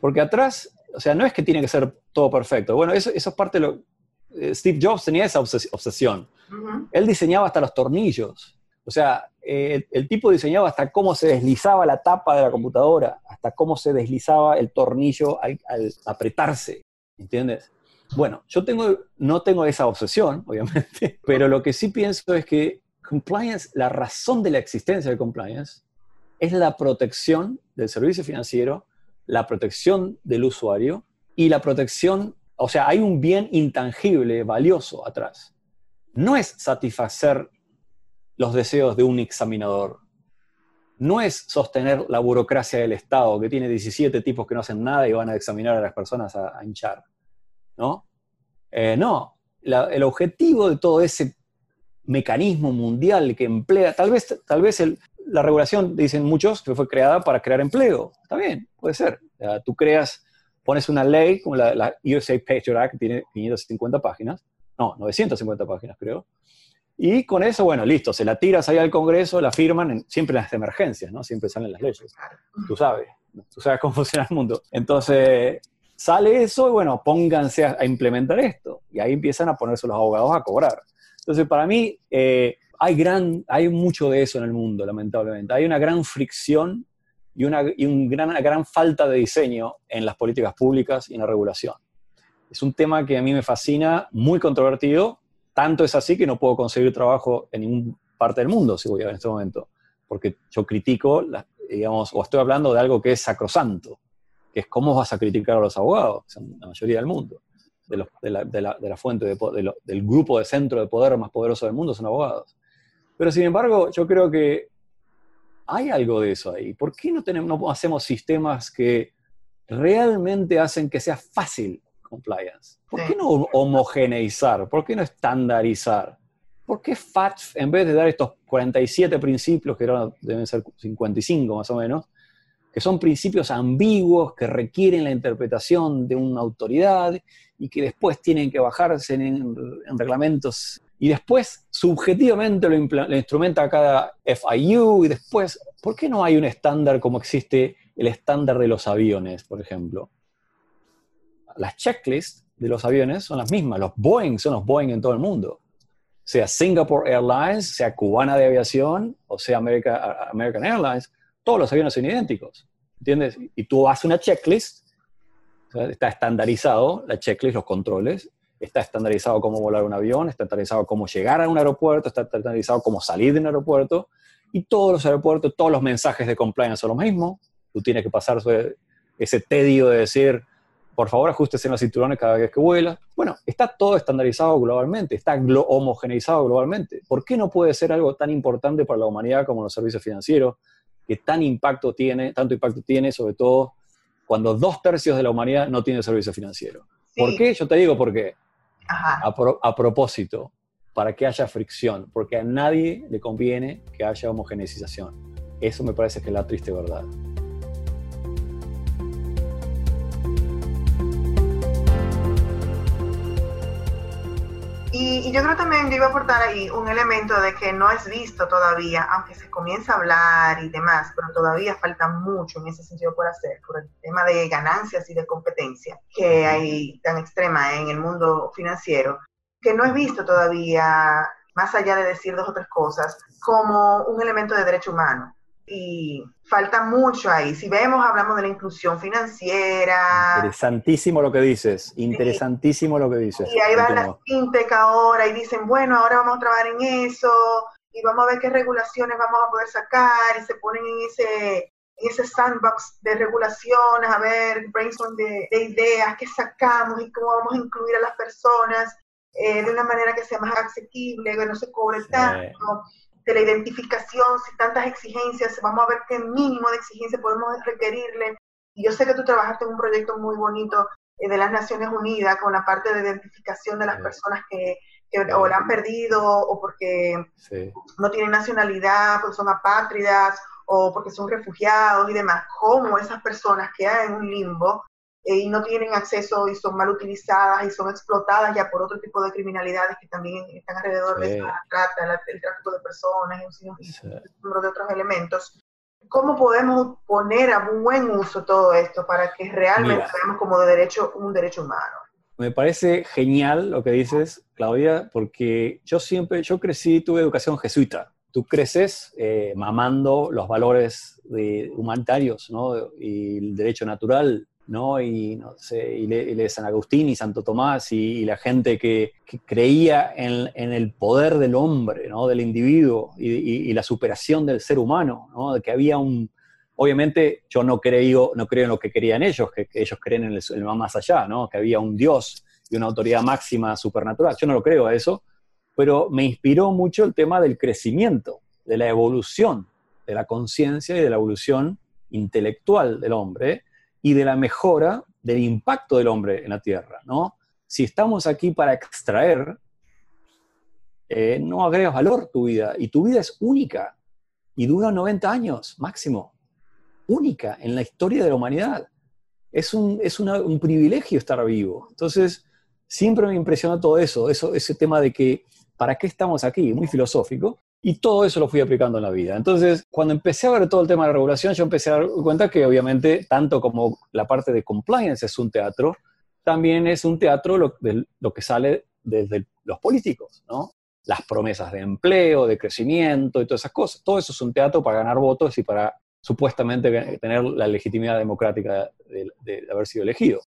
porque atrás, o sea, no es que tiene que ser todo perfecto. Bueno, eso, eso es parte de lo... Eh, Steve Jobs tenía esa obsesión. Él diseñaba hasta los tornillos. O sea, el, tipo diseñaba hasta cómo se deslizaba la tapa de la computadora, hasta cómo se deslizaba el tornillo al, apretarse. ¿Entiendes? Bueno, yo tengo, no tengo esa obsesión, obviamente, pero lo que sí pienso es que compliance, la razón de la existencia de compliance es la protección del servicio financiero, la protección del usuario y la protección, o sea, hay un bien intangible, valioso atrás. No es satisfacer los deseos de un examinador. No es sostener la burocracia del Estado, que tiene 17 tipos que no hacen nada y van a examinar a las personas a, hinchar. ¿No? Eh, no. el objetivo de todo ese mecanismo mundial que emplea, tal vez, tal vez el, la regulación, dicen muchos, que fue creada para crear empleo. Está bien, puede ser. tú creas, pones una ley como la, la USA Patriot Act, que tiene 550 páginas, no, 950 páginas creo, y con eso, bueno, listo, se la tiras ahí al Congreso, la firman, siempre en las emergencias, ¿no? Siempre salen las leyes, tú sabes. tú sabes cómo funciona el mundo. Entonces, sale eso y bueno, pónganse a, implementar esto. Y ahí empiezan a ponerse los abogados a cobrar. Entonces, para mí, eh, hay, gran, hay mucho de eso en el mundo, lamentablemente. Hay una gran fricción y una, y gran, una gran falta de diseño en las políticas públicas y en la regulación. Es un tema que a mí me fascina, muy controvertido, tanto es así que no puedo conseguir trabajo en ninguna parte del mundo, si voy a ver en este momento, porque yo critico, digamos, o estoy hablando de algo que es sacrosanto, que es cómo vas a criticar a los abogados, en la mayoría del mundo, la, la, de la, fuente, del grupo de centro de poder más poderoso del mundo son abogados. Pero sin embargo, yo creo que hay algo de eso ahí. ¿Por qué no, tenemos, no hacemos sistemas que realmente hacen que sea fácil compliance? ¿Por qué no homogeneizar? ¿Por qué no estandarizar? ¿Por qué FATF, en vez de dar estos 47 principios, que deben ser 55 más o menos, que son principios ambiguos que requieren la interpretación de una autoridad y que después tienen que bajarse en, reglamentos y después subjetivamente lo, instrumenta cada FIU y después, ¿por qué no hay un estándar como existe el estándar de los aviones, por ejemplo? Las checklists de los aviones son las mismas, los Boeing son los Boeing en todo el mundo sea Singapore Airlines, sea Cubana de Aviación o sea American Airlines, todos los aviones son idénticos, ¿entiendes? Y tú haces una checklist, está estandarizado la checklist, los controles, está estandarizado cómo volar un avión, está estandarizado cómo llegar a un aeropuerto, está estandarizado cómo salir de un aeropuerto, y todos los aeropuertos, todos los mensajes de compliance son los mismos, tú tienes que pasar ese tedio de decir, por favor ajustes en los cinturones cada vez que vuela. Bueno, está todo estandarizado globalmente, está homogeneizado globalmente. ¿Por qué no puede ser algo tan importante para la humanidad como los servicios financieros, que tan impacto tiene, tanto impacto tiene, sobre todo cuando dos tercios de la humanidad no tiene servicio financiero? ¿Por qué? Yo te digo por qué. A, propósito, para que haya fricción, porque a nadie le conviene que haya homogeneización. Eso me parece que es la triste verdad. Y, yo creo también, yo iba a aportar ahí un elemento de que no es visto todavía, aunque se comienza a hablar y demás, pero todavía falta mucho en ese sentido por hacer, por el tema de ganancias y de competencia que hay tan extrema en el mundo financiero, que no es visto todavía, más allá de decir dos o tres cosas, como un elemento de derecho humano y falta mucho ahí. Si vemos, hablamos de la inclusión financiera. Interesantísimo lo que dices, interesantísimo lo que dices. Y ahí van las fintech ahora y dicen, bueno, ahora vamos a trabajar en eso y vamos a ver qué regulaciones vamos a poder sacar y se ponen en ese, ese sandbox de regulaciones, a ver, brainstorm de, ideas, qué sacamos y cómo vamos a incluir a las personas eh, de una manera que sea más asequible, que no se cobre tanto de la identificación, si tantas exigencias, vamos a ver qué mínimo de exigencia podemos requerirle. Y yo sé que tú trabajaste en un proyecto muy bonito eh, de las Naciones Unidas con la parte de identificación de las personas que, o la han perdido o porque no tienen nacionalidad, porque son apátridas o porque son refugiados y demás. Cómo esas personas quedan en un limbo eh, y no tienen acceso y son mal utilizadas y son explotadas ya por otro tipo de criminalidades que también están alrededor de la trata, el tráfico de personas y un número de otros elementos. ¿Cómo podemos poner a buen uso todo esto para que realmente veamos como de derecho, un derecho humano? Me parece genial lo que dices, Claudia, porque yo siempre, yo crecí, tuve educación jesuita. Tú creces eh, mamando los valores de, humanitarios ¿no? y el derecho natural ¿no? Y, no sé, y, San Agustín y Santo Tomás y, la gente que, creía en, el poder del hombre, ¿no? Del individuo y, la superación del ser humano, ¿no? Que había un... Obviamente yo no creo, no creo en lo que querían ellos, que, ellos creen en el, más allá, ¿no? Que había un Dios y una autoridad máxima supernatural. Yo no lo creo a eso, pero me inspiró mucho el tema del crecimiento, de la evolución, de la conciencia y de la evolución intelectual del hombre, y de la mejora del impacto del hombre en la Tierra, ¿no? Si estamos aquí para extraer, eh, no agregas valor tu vida, y tu vida es única, y dura 90 años máximo, única en la historia de la humanidad. Es un, es un privilegio estar vivo. Entonces, siempre me impresionó todo eso, eso, ese tema de que, ¿para qué estamos aquí? Muy filosófico. Y todo eso lo fui aplicando en la vida. Entonces, cuando empecé a ver todo el tema de regulación, yo empecé a dar cuenta que obviamente, tanto como la parte de compliance es un teatro, también es un teatro lo, de, lo que sale desde los políticos, ¿no? Las promesas de empleo, de crecimiento y todas esas cosas. Todo eso es un teatro para ganar votos y para supuestamente tener la legitimidad democrática de, de haber sido elegido.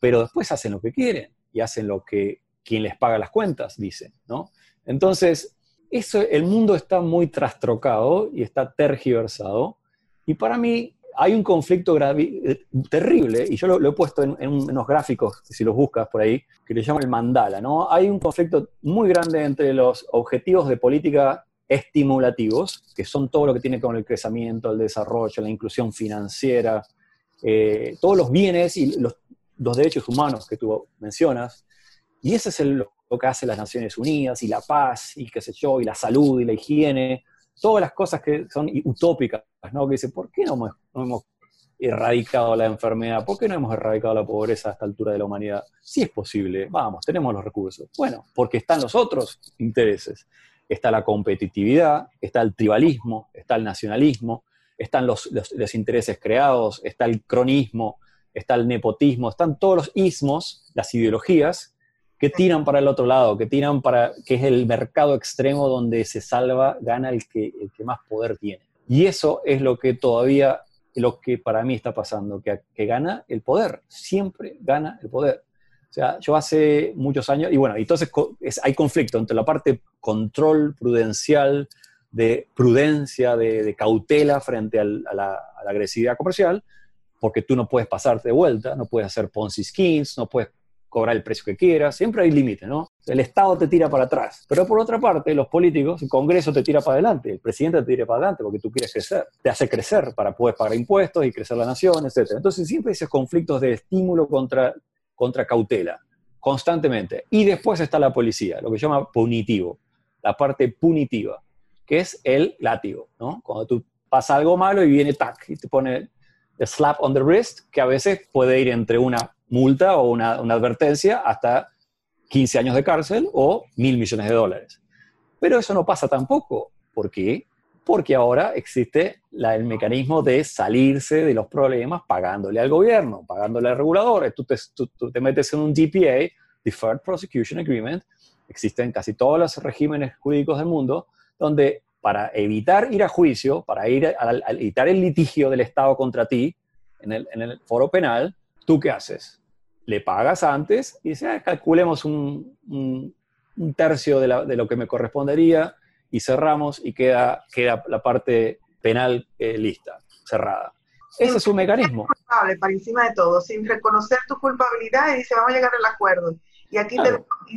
Pero después hacen lo que quieren y hacen lo que quien les paga las cuentas dice, ¿no? Entonces, eso, el mundo está muy trastrocado y está tergiversado. Y para mí hay un conflicto eh, terrible, y yo lo, he puesto en, unos gráficos, si los buscas por ahí, que le llaman el mandala, ¿no? Hay un conflicto muy grande entre los objetivos de política estimulativos, que son todo lo que tiene con el crecimiento, el desarrollo, la inclusión financiera, eh, todos los bienes y los, los derechos humanos que tú mencionas, y ese es el, que hace las Naciones Unidas, y la paz, y qué sé yo, y la salud, y la higiene, todas las cosas que son utópicas, ¿no? Que dice, ¿por qué no hemos, erradicado la enfermedad? ¿Por qué no hemos erradicado la pobreza a esta altura de la humanidad? Si es posible, vamos, tenemos los recursos. Bueno, porque están los otros intereses. Está la competitividad, está el tribalismo, está el nacionalismo, están los, los intereses creados, está el cronismo, está el nepotismo, están todos los ismos, las ideologías, que tiran para el otro lado, que tiran para, que es el mercado extremo donde se salva, gana el que, el que más poder tiene. Y eso es lo que todavía, lo que para mí está pasando, que, que gana el poder, siempre gana el poder. O sea, yo hace muchos años, y bueno, entonces hay conflicto entre la parte control prudencial, de prudencia, de, cautela frente a, la, a, la, agresividad comercial, porque tú no puedes pasarte de vuelta, no puedes hacer Ponzi schemes, no puedes cobrar el precio que quieras, siempre hay límites, ¿no? El Estado te tira para atrás, pero por otra parte, los políticos, el Congreso te tira para adelante, el presidente te tira para adelante porque tú quieres crecer, te hace crecer para poder pagar impuestos y crecer la nación, etc. Entonces siempre hay esos conflictos de estímulo contra, contra cautela, constantemente. Y después está la policía, lo que se llama punitivo, la parte punitiva, que es el látigo, ¿no? Cuando tú pasa algo malo y viene tac y te pone el slap on the wrist, que a veces puede ir entre una multa o una, advertencia hasta 15 años de cárcel o mil millones de dólares. Pero eso no pasa tampoco. ¿Por qué? Porque ahora existe el mecanismo de salirse de los problemas pagándole al gobierno, pagándole al regulador. Tú te, tú te metes en un DPA, Deferred Prosecution Agreement, existen en casi todos los regímenes jurídicos del mundo, donde para evitar ir a juicio, para ir a, evitar el litigio del Estado contra ti en el, en el foro penal, ¿tú qué haces? Le pagas antes y dices, ah, calculemos un, un, tercio de, la, de, lo que me correspondería y cerramos y queda, queda la parte penal eh, lista, cerrada. Ese es un mecanismo. Culpable para encima de todo, sin reconocer tu culpabilidad y dice, vamos a llegar al acuerdo. Y aquí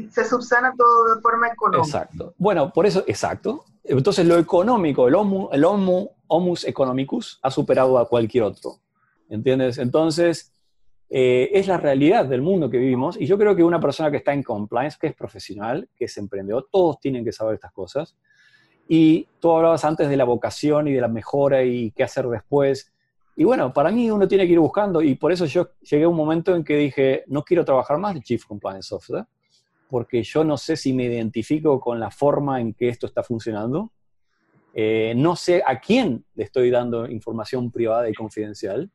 se subsana todo de forma económica. Exacto. Bueno, por eso, exacto. Entonces lo económico, el, homo, el homo, homus economicus ha superado a cualquier otro. ¿Entiendes? Entonces, eh, es la realidad del mundo que vivimos y yo creo que una persona que está en compliance, que es profesional, que es emprendedor, todos tienen que saber estas cosas. Y tú hablabas antes de la vocación y de la mejora y qué hacer después. Y bueno, para mí uno tiene que ir buscando y por eso yo llegué a un momento en que dije, no quiero trabajar más de Chief Compliance Officer, porque yo no sé si me identifico con la forma en que esto está funcionando. Eh, no sé a quién le estoy dando información privada y confidencial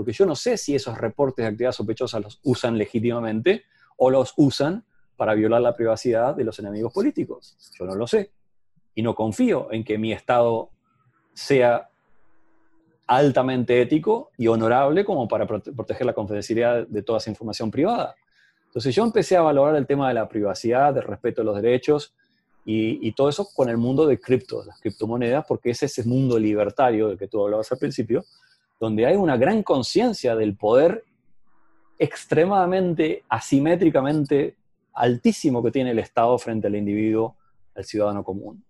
porque yo no sé si esos reportes de actividad sospechosa los usan legítimamente o los usan para violar la privacidad de los enemigos políticos. Yo no lo sé. Y no confío en que mi Estado sea altamente ético y honorable como para proteger la confidencialidad de toda esa información privada. Entonces yo empecé a valorar el tema de la privacidad, del respeto a los derechos y, y todo eso con el mundo de criptos, las criptomonedas, porque es ese mundo libertario del que tú hablabas al principio, donde hay una gran conciencia del poder extremadamente, asimétricamente altísimo que tiene el Estado frente al individuo, al ciudadano común.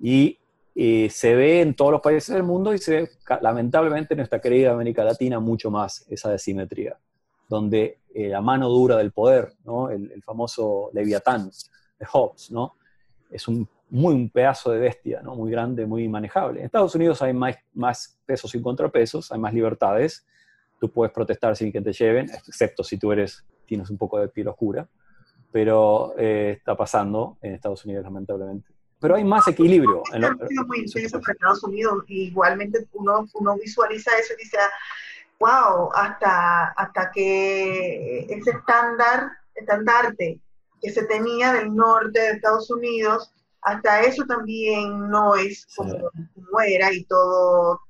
Y eh, se ve en todos los países del mundo y se ve lamentablemente en nuestra querida América Latina mucho más esa desimetría, donde eh, la mano dura del poder, el, el, famoso Leviatán de Hobbes, ¿no? es un muy un pedazo de bestia, ¿no? Muy grande, muy manejable. En Estados Unidos hay más, más pesos y contrapesos, hay más libertades. Tú puedes protestar sin que te lleven, excepto si tú eres, tienes un poco de piel oscura. Pero eh, está pasando en Estados Unidos, lamentablemente. pero hay más equilibrio. En ha sido muy intenso para Estados Unidos. igualmente uno, uno visualiza eso y dice, wow, hasta, hasta que ese estándar, estandarte que se tenía del norte de Estados Unidos, hasta eso también no es como, era y todo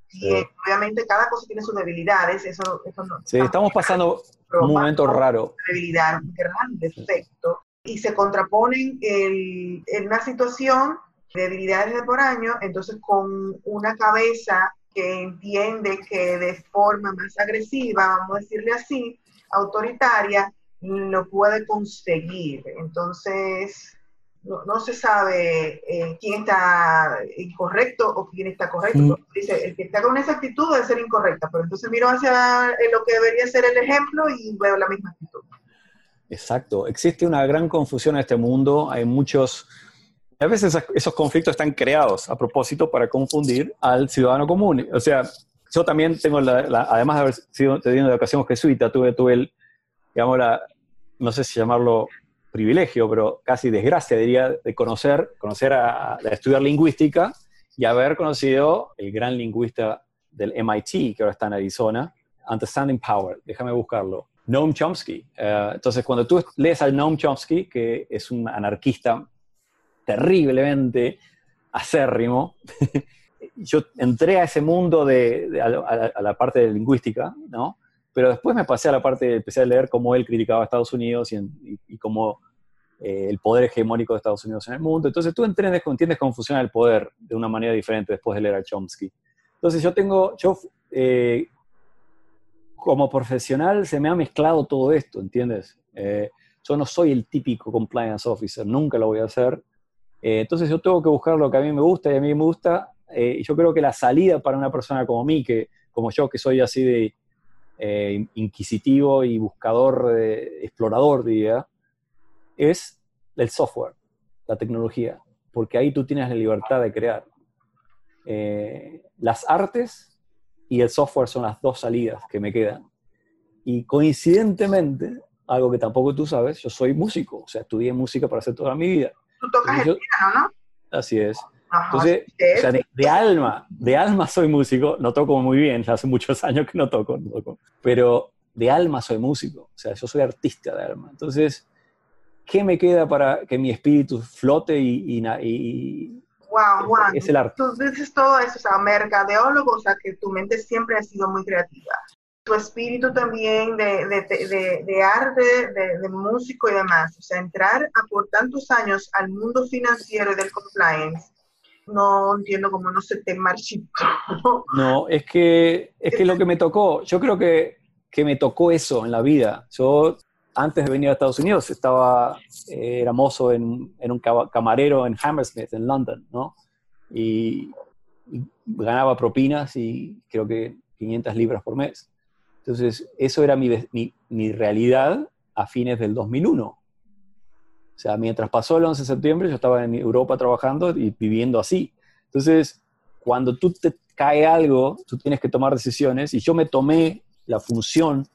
obviamente cada cosa tiene sus debilidades, eso, eso no. Sí, estamos pasando un momento raro. Debilidad, un gran defecto, y se contraponen en una situación de debilidades de por año, entonces con una cabeza que entiende que de forma más agresiva, vamos a decirle así, autoritaria, lo puede conseguir. Entonces, no, se sabe eh, quién está incorrecto o quién está correcto. Mm. Dice, el que está con esa actitud debe ser incorrecta, pero entonces miro hacia eh, lo que debería ser el ejemplo y veo la misma actitud. Exacto. Existe una gran confusión en este mundo. Hay muchos... A veces esos conflictos están creados a propósito para confundir al ciudadano común. O sea, yo también tengo, la, además de haber sido teniendo educación jesuita, tuve, tuve el, digamos, la, no sé si llamarlo privilegio, pero casi desgracia, diría, de conocer, conocer a, estudiar lingüística y haber conocido el gran lingüista del MIT, que ahora está en Arizona, Understanding Power, déjame buscarlo, Noam Chomsky. Eh, entonces, cuando tú lees al Noam Chomsky, que es un anarquista terriblemente acérrimo, yo entré a ese mundo de, a, la, parte de lingüística, ¿no? Pero después me pasé a la parte, empecé a leer cómo él criticaba a Estados Unidos y, cómo eh, el poder hegemónico de Estados Unidos en el mundo. Entonces tú entiendes, entiendes cómo funciona el poder de una manera diferente después de leer a Chomsky. Entonces yo tengo, yo eh, como profesional se me ha mezclado todo esto, ¿entiendes? Eh, yo no soy el típico compliance officer, nunca lo voy a hacer. entonces yo tengo que buscar lo que a mí me gusta y a mí me gusta. y yo creo que la salida para una persona como mí, que, como yo, que soy así de eh, inquisitivo y buscador, explorador, diría, es el software, la tecnología, porque ahí tú tienes la libertad de crear. Eh, las artes y el software son las dos salidas que me quedan. Y coincidentemente, algo que tampoco tú sabes, yo soy músico, o sea, estudié música para hacer toda mi vida. Tú tocas el piano, ¿no? Así es. Entonces, de, alma, de alma soy músico, no toco muy bien, ya hace muchos años que no toco, pero de alma soy músico, o sea, yo soy artista de alma. Entonces, ¿qué me queda para que mi espíritu flote y... y, wow, Juan, es el arte. Tú dices todo eso, o sea, mercadeólogo, o sea, que tu mente siempre ha sido muy creativa. Tu espíritu también de, de, de arte, de, músico y demás. O sea, entrar a por tantos años al mundo financiero y del compliance no entiendo cómo no se te marchitó. No, es que, es que lo que me tocó, yo creo que, que me tocó eso en la vida. Yo, antes de venir a Estados Unidos, estaba, eh, era mozo en, en, un camarero en Hammersmith, en London, ¿no? Y, ganaba propinas y creo que 500 libras por mes. Entonces, eso era mi, mi, mi realidad a fines del 2001. O sea, mientras pasó el 11 de septiembre, yo estaba en Europa trabajando y viviendo así. Entonces, cuando tú te cae algo, tú tienes que tomar decisiones y yo me tomé la función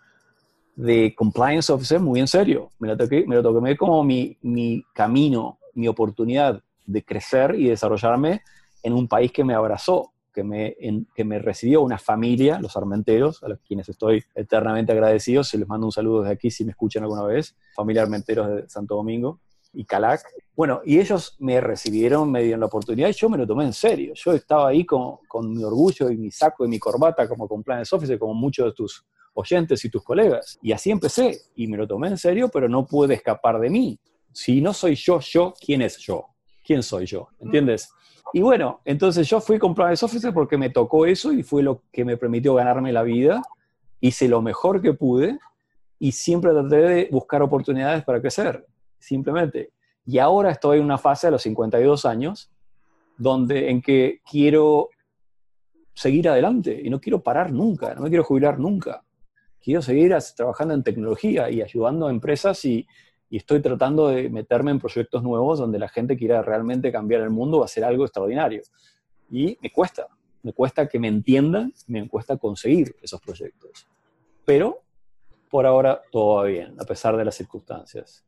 de compliance officer muy en serio. Me lo toqué, me lo tomé como mi, mi camino, mi oportunidad de crecer y desarrollarme en un país que me abrazó, que me, que me recibió una familia, los armenteros, a los quienes estoy eternamente agradecido. Se les mando un saludo desde aquí si me escuchan alguna vez, familia armenteros de Santo Domingo y Calac. Bueno, y ellos me recibieron, me dieron la oportunidad y yo me lo tomé en serio. Yo estaba ahí con, con mi orgullo y mi saco y mi corbata como compliance officer, como muchos de tus oyentes y tus colegas. Y así empecé y me lo tomé en serio, pero no pude escapar de mí. Si no soy yo, yo, ¿quién es yo? ¿Quién soy yo? ¿Entiendes? Y bueno, entonces yo fui compliance officer porque me tocó eso y fue lo que me permitió ganarme la vida. Hice lo mejor que pude y siempre traté de buscar oportunidades para crecer simplemente. Y ahora estoy en una fase a los 52 años donde en que quiero seguir adelante y no quiero parar nunca, no me quiero jubilar nunca. Quiero seguir trabajando en tecnología y ayudando a empresas y, estoy tratando de meterme en proyectos nuevos donde la gente quiera realmente cambiar el mundo o hacer algo extraordinario. Y me cuesta, me cuesta que me entiendan, me cuesta conseguir esos proyectos. Pero por ahora todo va bien, a pesar de las circunstancias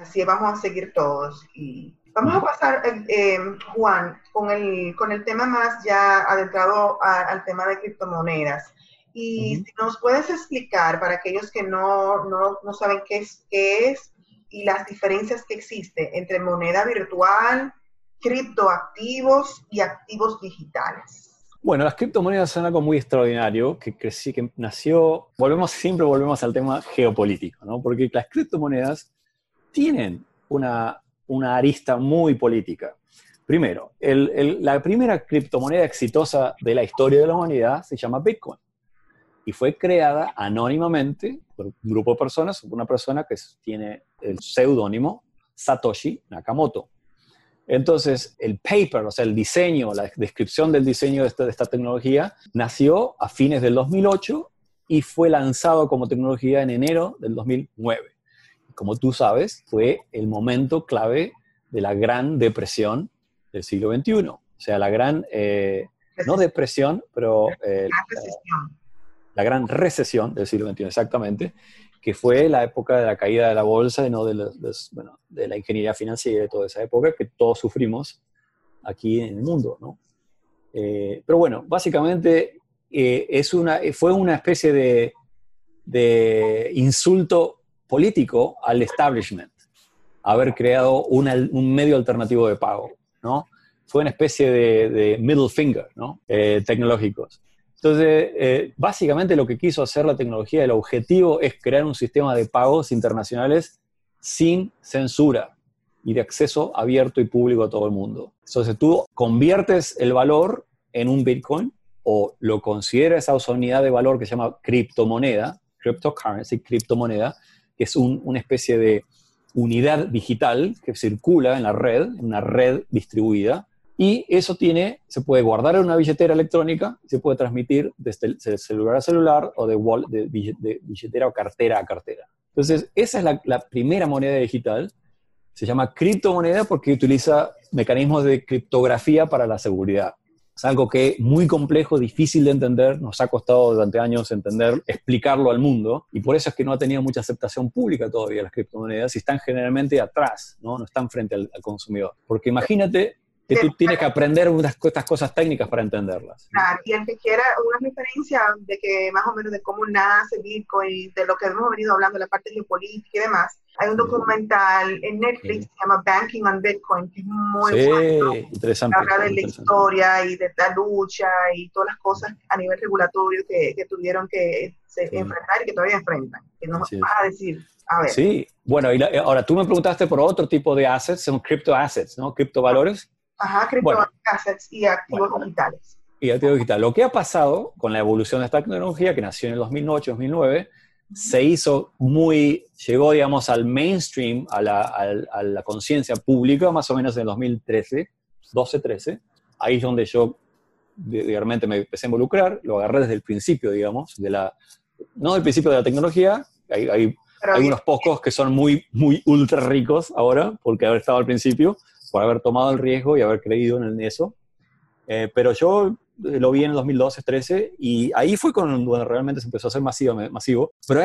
así vamos a seguir todos y Vamos a pasar, eh, Juan, con el, con el tema más ya adentrado al tema de criptomonedas. Y si nos puedes explicar para aquellos que no, no, no saben qué es, qué es y las diferencias que existen entre moneda virtual, criptoactivos y activos digitales. Bueno, las criptomonedas son algo muy extraordinario que, crecí, que nació, volvemos, siempre volvemos al tema geopolítico, ¿no? Porque las criptomonedas tienen una, una arista muy política. Primero, la primera criptomoneda exitosa de la historia de la humanidad se llama Bitcoin y fue creada anónimamente por un grupo de personas, una persona que tiene el seudónimo Satoshi Nakamoto. Entonces, el paper, o sea, el diseño, la descripción del diseño de esta, tecnología, nació a fines del 2008 y fue lanzado como tecnología en enero del 2009. Como tú sabes, fue el momento clave de la gran depresión del siglo XXI. O sea, la gran, eh, no depresión, pero eh, la, gran recesión del siglo XXI, exactamente, que fue la época de la caída de la bolsa y no de, de la ingeniería financiera de toda esa época que todos sufrimos aquí en el mundo. ¿no? Eh, pero bueno, básicamente eh, es una, fue una especie de, de, insulto político al establishment, haber creado un medio alternativo de pago. ¿no? Fue una especie de, middle finger ¿no? Eh, tecnológicos. Entonces, eh, básicamente lo que quiso hacer la tecnología, el objetivo es crear un sistema de pagos internacionales sin censura y de acceso abierto y público a todo el mundo. Entonces, tú conviertes el valor en un Bitcoin o lo consideras esa unidad de valor que se llama criptomoneda, cryptocurrency, criptomoneda, que es una especie de unidad digital que circula en la red, en una red distribuida, y eso tiene, se puede guardar en una billetera electrónica, se puede transmitir desde el celular a celular o de, de billetera o cartera a cartera. Entonces, esa es la, la primera moneda digital. Se llama criptomoneda porque utiliza mecanismos de criptografía para la seguridad. Es algo que es muy complejo, difícil de entender, nos ha costado durante años entender, explicarlo al mundo, y por eso es que no ha tenido mucha aceptación pública todavía las criptomonedas y están generalmente atrás, no, no están frente al consumidor. Porque imagínate tú tienes que aprender unas, estas cosas técnicas para entenderlas. Claro, y el que quiera una referencia de que más o menos de cómo nace Bitcoin, de lo que hemos venido hablando, la parte geopolítica y demás, hay un documental en Netflix que se llama Banking on Bitcoin, que es muy sí, bueno. interesante. Habla de la historia y de la lucha y todas las cosas a nivel regulatorio que, que tuvieron que enfrentar y que todavía enfrentan. Que nos vas a decir, a ver. Sí, bueno, y ahora tú me preguntaste por otro tipo de assets, son crypto assets, ¿no? Criptovalores. Ajá, criptoassets y activos digitales. Y activos digitales. Lo que ha pasado con la evolución de esta tecnología, que nació en el 2008-2009, se hizo muy, llegó, digamos, al mainstream, a la, a la conciencia pública, más o menos en el 2013, 12-13. Ahí es donde yo realmente me empecé a involucrar, lo agarré desde el principio, digamos, de la, no del principio de la tecnología, hay, hay, hay unos pocos que son muy, muy ultra ricos ahora, porque haber estado al principio, por haber tomado el riesgo y haber creído en eso. Eh, pero yo eh, lo vi en el 2012-13 y ahí fue cuando realmente se empezó a hacer masivo. masivo. Pero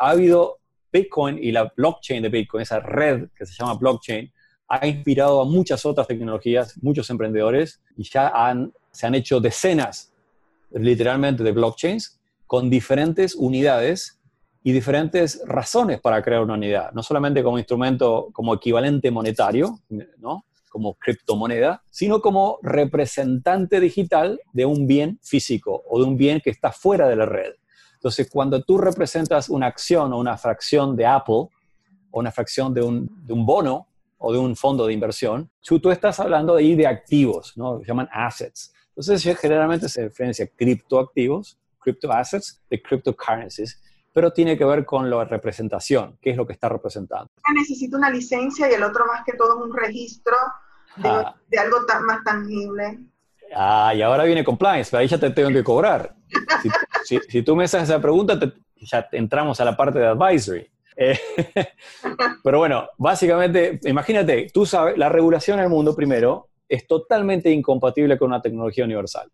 ha, habido Bitcoin y la blockchain de Bitcoin, esa red que se llama blockchain, ha inspirado a muchas otras tecnologías, muchos emprendedores, y ya han, se han hecho decenas, literalmente, de blockchains con diferentes unidades y diferentes razones para crear una unidad, no solamente como instrumento, como equivalente monetario, ¿no? Como criptomoneda, sino como representante digital de un bien físico o de un bien que está fuera de la red. Entonces, cuando tú representas una acción o una fracción de Apple o una fracción de un, de un bono o de un fondo de inversión, tú, tú estás hablando ahí de activos, ¿no? Se llaman assets. Entonces, generalmente se diferencia criptoactivos, crypto assets, de cryptocurrencies, pero tiene que ver con la representación, qué es lo que está representando. Necesita una licencia y el otro más que todo es un registro de, ah. algo tan, más tangible. Ah, y ahora viene compliance, pero ahí ya te tengo que cobrar. Si, tú me haces esa pregunta, ya entramos a la parte de advisory. Eh, pero bueno, básicamente, imagínate, tú sabes, la regulación en el mundo, primero, es totalmente incompatible con una tecnología universal.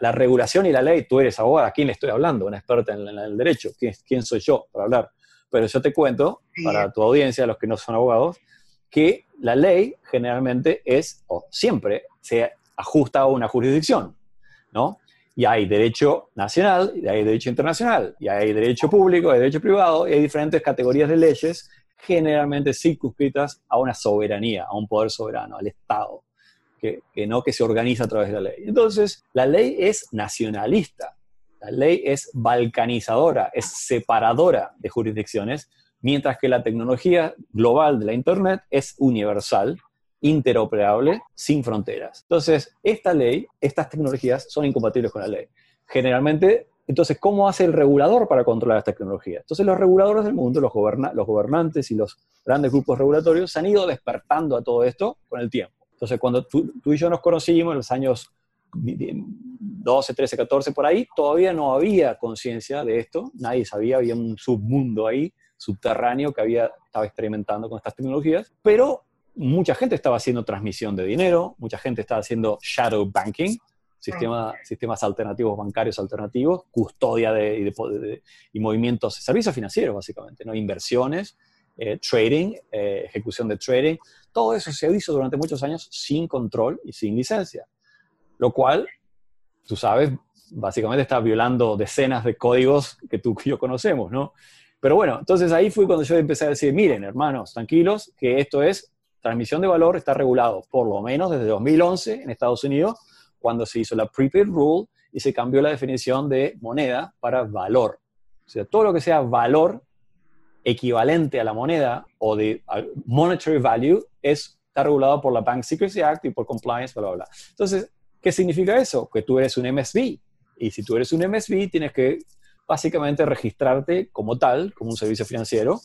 La, regulación y la ley, tú eres abogada, ¿a quién le estoy hablando? Una experta en, el derecho, ¿Quién, ¿quién, soy yo para hablar? Pero yo te cuento, para tu audiencia, los que no son abogados, que la ley generalmente es, o siempre, se ajusta a una jurisdicción, ¿no? Y hay derecho nacional, y hay derecho internacional, y hay derecho público, hay derecho privado, y hay diferentes categorías de leyes generalmente circunscritas a una soberanía, a un poder soberano, al Estado, que, no que se organiza a través de la ley. Entonces, la ley es nacionalista, la ley es balcanizadora, es separadora de jurisdicciones, mientras que la tecnología global de la Internet es universal, interoperable, sin fronteras. Entonces, esta ley, estas tecnologías son incompatibles con la ley. Generalmente, entonces, ¿cómo hace el regulador para controlar esta tecnología? Entonces, los reguladores del mundo, los, los gobernantes y los grandes grupos regulatorios se han ido despertando a todo esto con el tiempo. Entonces, cuando tú, tú y yo nos conocimos en los años 12, 13, 14, por ahí, todavía no había conciencia de esto, nadie sabía, había un submundo ahí subterráneo que había, estaba experimentando con estas tecnologías, pero mucha gente estaba haciendo transmisión de dinero, mucha gente estaba haciendo shadow banking, sistema, sistemas alternativos bancarios alternativos, custodia de, y movimientos, servicios financieros básicamente, ¿no? inversiones, eh, trading, eh, ejecución de trading, todo eso se hizo durante muchos años sin control y sin licencia, lo cual, tú sabes, básicamente está violando decenas de códigos que tú y yo conocemos, ¿no? Pero bueno, entonces ahí fue cuando yo empecé a decir, miren, hermanos, tranquilos, que esto es transmisión de valor, está regulado por lo menos desde 2011 en Estados Unidos, cuando se hizo la prepaid rule y se cambió la definición de moneda para valor. O sea, todo lo que sea valor equivalente a la moneda o de monetary value es, está regulado por la Bank Secrecy Act y por compliance, bla, bla, bla. Entonces, ¿qué significa eso? Que tú eres un MSB. Y si tú eres un MSB, tienes que básicamente registrarte como tal, como un servicio financiero,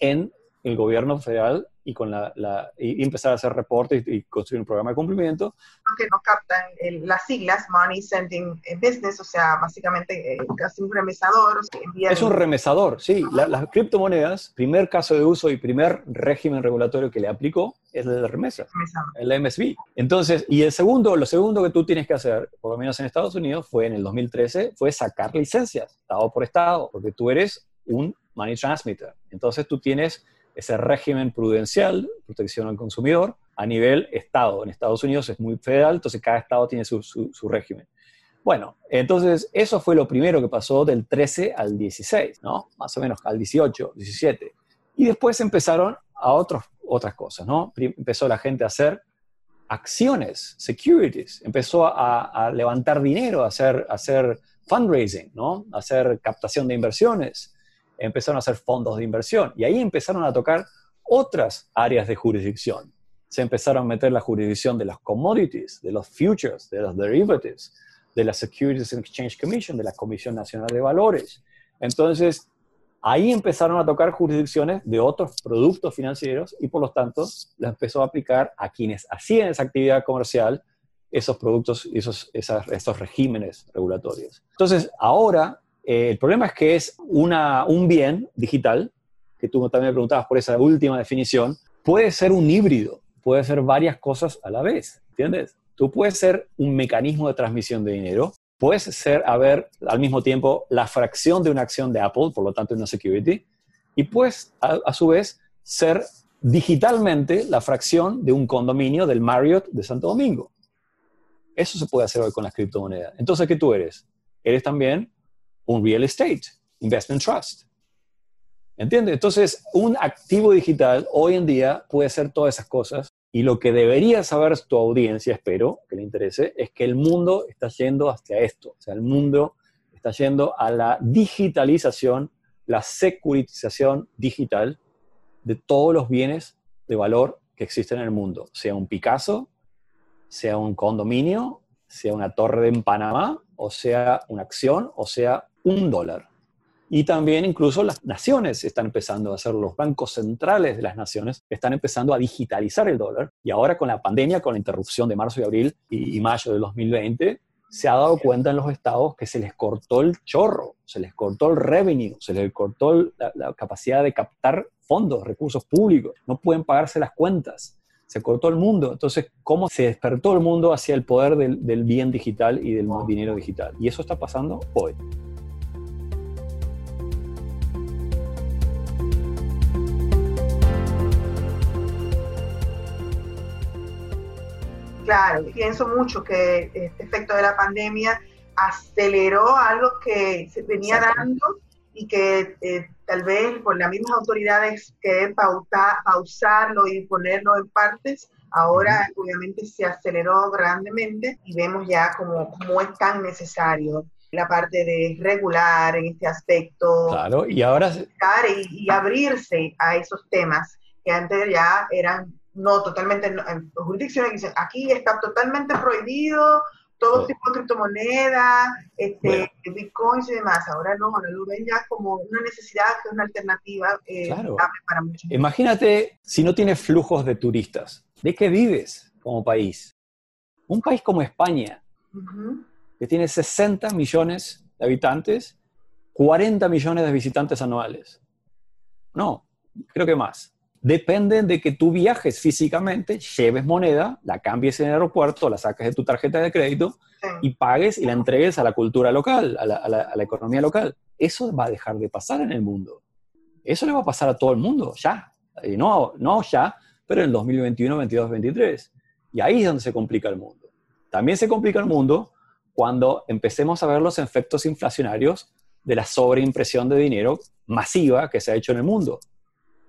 en el gobierno federal y, con la, y empezar a hacer reportes y, construir un programa de cumplimiento. Que no captan las siglas Money Sending Business, o sea, básicamente eh, casi un remesador. es un remesador, sí. las criptomonedas, primer caso de uso y primer régimen regulatorio que le aplicó es el de remesa, el MSB. Entonces, y el segundo, lo segundo que tú tienes que hacer, por lo menos en Estados Unidos, fue en el 2013, fue sacar licencias, estado por estado, porque tú eres un money transmitter. Entonces tú tienes ese régimen prudencial, protección al consumidor, a nivel Estado. En Estados Unidos es muy federal, entonces cada Estado tiene su, su, régimen. Bueno, entonces eso fue lo primero que pasó del 13 al 16, ¿no? Más o menos al 18, 17. Y después empezaron a otros, otras cosas, ¿no? Empezó la gente a hacer acciones, securities, empezó a, levantar dinero, a hacer, a hacer fundraising, ¿no? A hacer captación de inversiones, empezaron a hacer fondos de inversión y ahí empezaron a tocar otras áreas de jurisdicción. Se empezaron a meter la jurisdicción de las commodities, de los futures, de los derivatives, de la Securities and Exchange Commission, de la Comisión Nacional de Valores. Entonces, ahí empezaron a tocar jurisdicciones de otros productos financieros y por lo tanto las empezó a aplicar a quienes hacían esa actividad comercial esos productos, esos, esos regímenes regulatorios. Entonces, ahora eh, el problema es que es un bien digital, que tú también me preguntabas por esa última definición, puede ser un híbrido, puede ser varias cosas a la vez, ¿entiendes? Tú puedes ser un mecanismo de transmisión de dinero, puedes ser, a ver, al mismo tiempo, la fracción de una acción de Apple, por lo tanto, una security, y puedes, a, a su vez, ser digitalmente la fracción de un condominio del Marriott de Santo Domingo. Eso se puede hacer hoy con las criptomonedas. Entonces, ¿qué tú eres? Eres también un real estate, investment trust. ¿Entiendes? Entonces, un activo digital hoy en día puede ser todas esas cosas y lo que debería saber tu audiencia, espero que le interese, es que el mundo está yendo hacia esto. O sea, el mundo está yendo a la digitalización, la securitización digital de todos los bienes de valor que existen en el mundo, sea un Picasso, sea un condominio, sea una torre en Panamá, o sea una acción, o sea un dólar. Y también incluso las naciones están empezando a hacer, los bancos centrales de las naciones están empezando a digitalizar el dólar. Y ahora con la pandemia, con la interrupción de marzo y abril y, mayo de 2020, se ha dado cuenta en los estados que se les cortó el chorro, se les cortó el revenue, se les cortó la, la capacidad de captar fondos, recursos públicos, no pueden pagarse las cuentas se cortó el mundo. Entonces, ¿cómo se despertó el mundo hacia el poder del, del, bien digital y del dinero digital? Y eso está pasando hoy. Claro, pienso mucho que este efecto de la pandemia aceleró algo que se venía dando y que eh, tal vez por las mismas autoridades que pauta, pausarlo y ponerlo en partes, ahora obviamente se aceleró grandemente y vemos ya como, como es tan necesario la parte de regular en este aspecto. Claro, y ahora... Y, y abrirse a esos temas que antes ya eran no totalmente, en jurisdicciones que dicen, aquí está totalmente prohibido todo tipo de criptomonedas, este, bitcoins y demás. Ahora no, ahora lo ven ya como una necesidad, que es una alternativa eh, para muchos. Imagínate si no tienes flujos de turistas, ¿de qué vives como país? Un país como España, que tiene 60 millones de habitantes, 40 millones de visitantes anuales. No, creo que más dependen de que tú viajes físicamente, lleves moneda, la cambies en el aeropuerto, la saques de tu tarjeta de crédito y pagues y la entregues a la cultura local, a la, economía local. Eso va a dejar de pasar en el mundo. Eso le va a pasar a todo el mundo, ya. Y no, no ya, pero en 2021, 22, 23. Y ahí es donde se complica el mundo. También se complica el mundo cuando empecemos a ver los efectos inflacionarios de la sobreimpresión de dinero masiva que se ha hecho en el mundo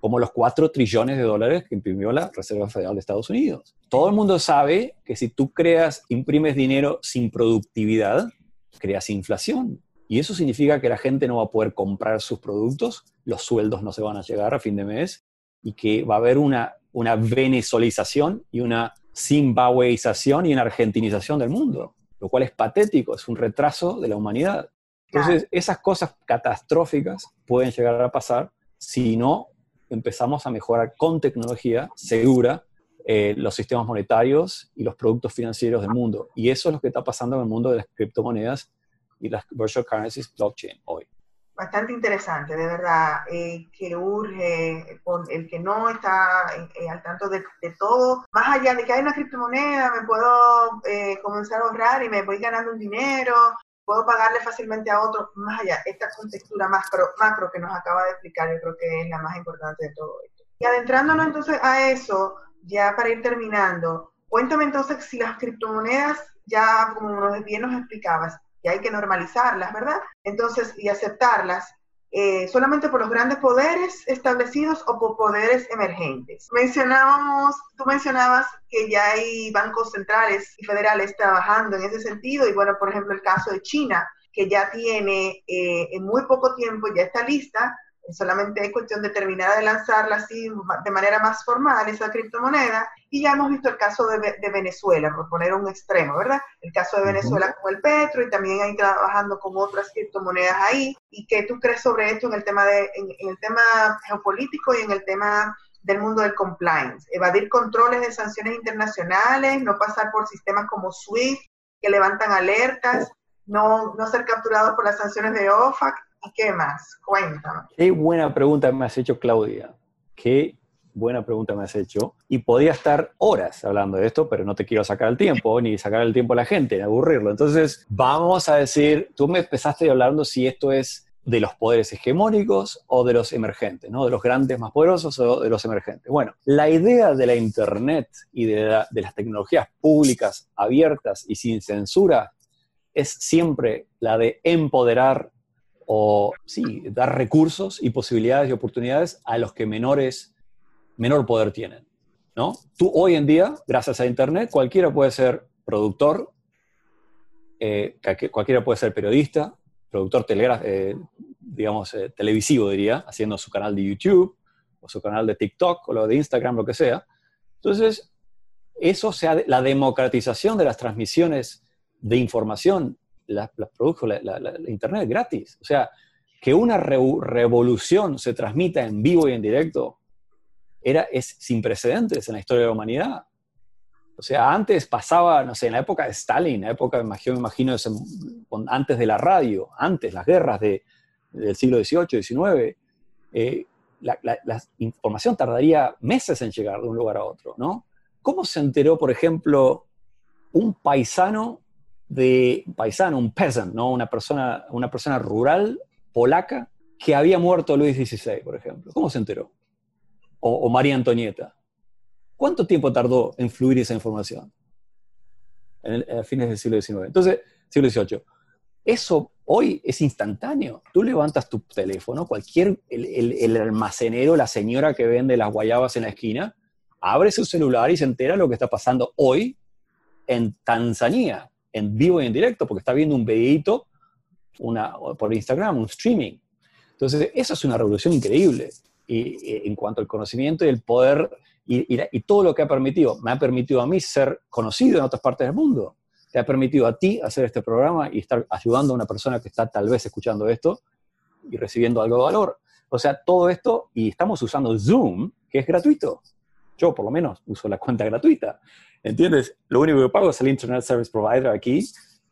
como los 4 trillones de dólares que imprimió la Reserva Federal de Estados Unidos. Todo el mundo sabe que si tú creas, imprimes dinero sin productividad, creas inflación. Y eso significa que la gente no va a poder comprar sus productos, los sueldos no se van a llegar a fin de mes y que va a haber una, una venezolización y una zimbabueización y una argentinización del mundo, lo cual es patético, es un retraso de la humanidad. Entonces, esas cosas catastróficas pueden llegar a pasar si no empezamos a mejorar con tecnología segura eh, los sistemas monetarios y los productos financieros del mundo. Y eso es lo que está pasando en el mundo de las criptomonedas y las virtual currencies blockchain hoy. Bastante interesante, de verdad, eh, que urge con el que no está eh, al tanto de, todo, más allá de que hay una criptomoneda, me puedo comenzar a ahorrar y me voy ganando un dinero, puedo pagarle fácilmente a otro, más allá, esta contextura macro, macro que nos acaba de explicar, yo creo que es la más importante de todo esto. Y adentrándonos entonces a eso, ya para ir terminando, cuéntame entonces si las criptomonedas, ya como bien nos explicabas, ya hay que normalizarlas, ¿verdad? Entonces, y aceptarlas, eh, solamente por los grandes poderes establecidos o por poderes emergentes. Mencionábamos, tú mencionabas que ya hay bancos centrales y federales trabajando en ese sentido y bueno, por ejemplo, el caso de China, que ya tiene eh, en muy poco tiempo, ya está lista solamente es cuestión de terminar de lanzarla así de manera más formal, esa criptomoneda, y ya hemos visto el caso de, Venezuela, por poner un extremo, ¿verdad? El caso de Venezuela con el Petro y también ahí trabajando con otras criptomonedas ahí. ¿Y qué tú crees sobre esto en el tema, de, en, el tema geopolítico y en el tema del mundo del compliance? Evadir controles de sanciones internacionales, no pasar por sistemas como SWIFT que levantan alertas, no, no ser capturados por las sanciones de OFAC qué más? Cuéntame. Qué buena pregunta me has hecho, Claudia. Qué buena pregunta me has hecho. Y podía estar horas hablando de esto, pero no te quiero sacar el tiempo, ni sacar el tiempo a la gente, ni aburrirlo. Entonces, vamos a decir, tú me empezaste hablando si esto es de los poderes hegemónicos o de los emergentes, ¿no? De los grandes más poderosos o de los emergentes. Bueno, la idea de la Internet y de, de las tecnologías públicas abiertas y sin censura es siempre la de empoderar o sí, dar recursos y posibilidades y oportunidades a los que menores, menor poder tienen. ¿no? Tú hoy en día, gracias a Internet, cualquiera puede ser productor, eh, cualquiera puede ser periodista, productor eh, digamos, eh, televisivo, diría, haciendo su canal de YouTube o su canal de TikTok o lo de Instagram, lo que sea. Entonces, eso sea la democratización de las transmisiones de información la, produjo la, Internet gratis. O sea, que una revolución se transmita en vivo y en directo era, es sin precedentes en la historia de la humanidad. O sea, antes pasaba, no sé, en la época de Stalin, la época, yo me imagino, antes de la radio, antes, las guerras de, del siglo XVIII, XIX, eh, la, la, información tardaría meses en llegar de un lugar a otro, ¿no? ¿Cómo se enteró, por ejemplo, un paisano de un paisano, un peasant, ¿no? una, persona, una persona rural polaca que había muerto Luis XVI, por ejemplo. ¿Cómo se enteró? O, María Antonieta. ¿Cuánto tiempo tardó en fluir esa información? a fines del siglo XIX. Entonces, siglo XVIII. Eso hoy es instantáneo. Tú levantas tu teléfono, cualquier, el, almacenero, la señora que vende las guayabas en la esquina, abre su celular y se entera lo que está pasando hoy en Tanzania, en vivo y en directo, porque está viendo un videito una, por Instagram, un streaming. Entonces, eso es una revolución increíble y, en cuanto al conocimiento y el poder y, y, todo lo que ha permitido. Me ha permitido a mí ser conocido en otras partes del mundo te ha permitido a ti hacer este programa y estar ayudando a una persona que está tal vez escuchando esto y recibiendo algo de valor. O sea, todo esto, y estamos usando Zoom, que es gratuito. Yo, por lo menos, uso la cuenta gratuita. ¿Entiendes? Lo único que pago es el Internet Service Provider aquí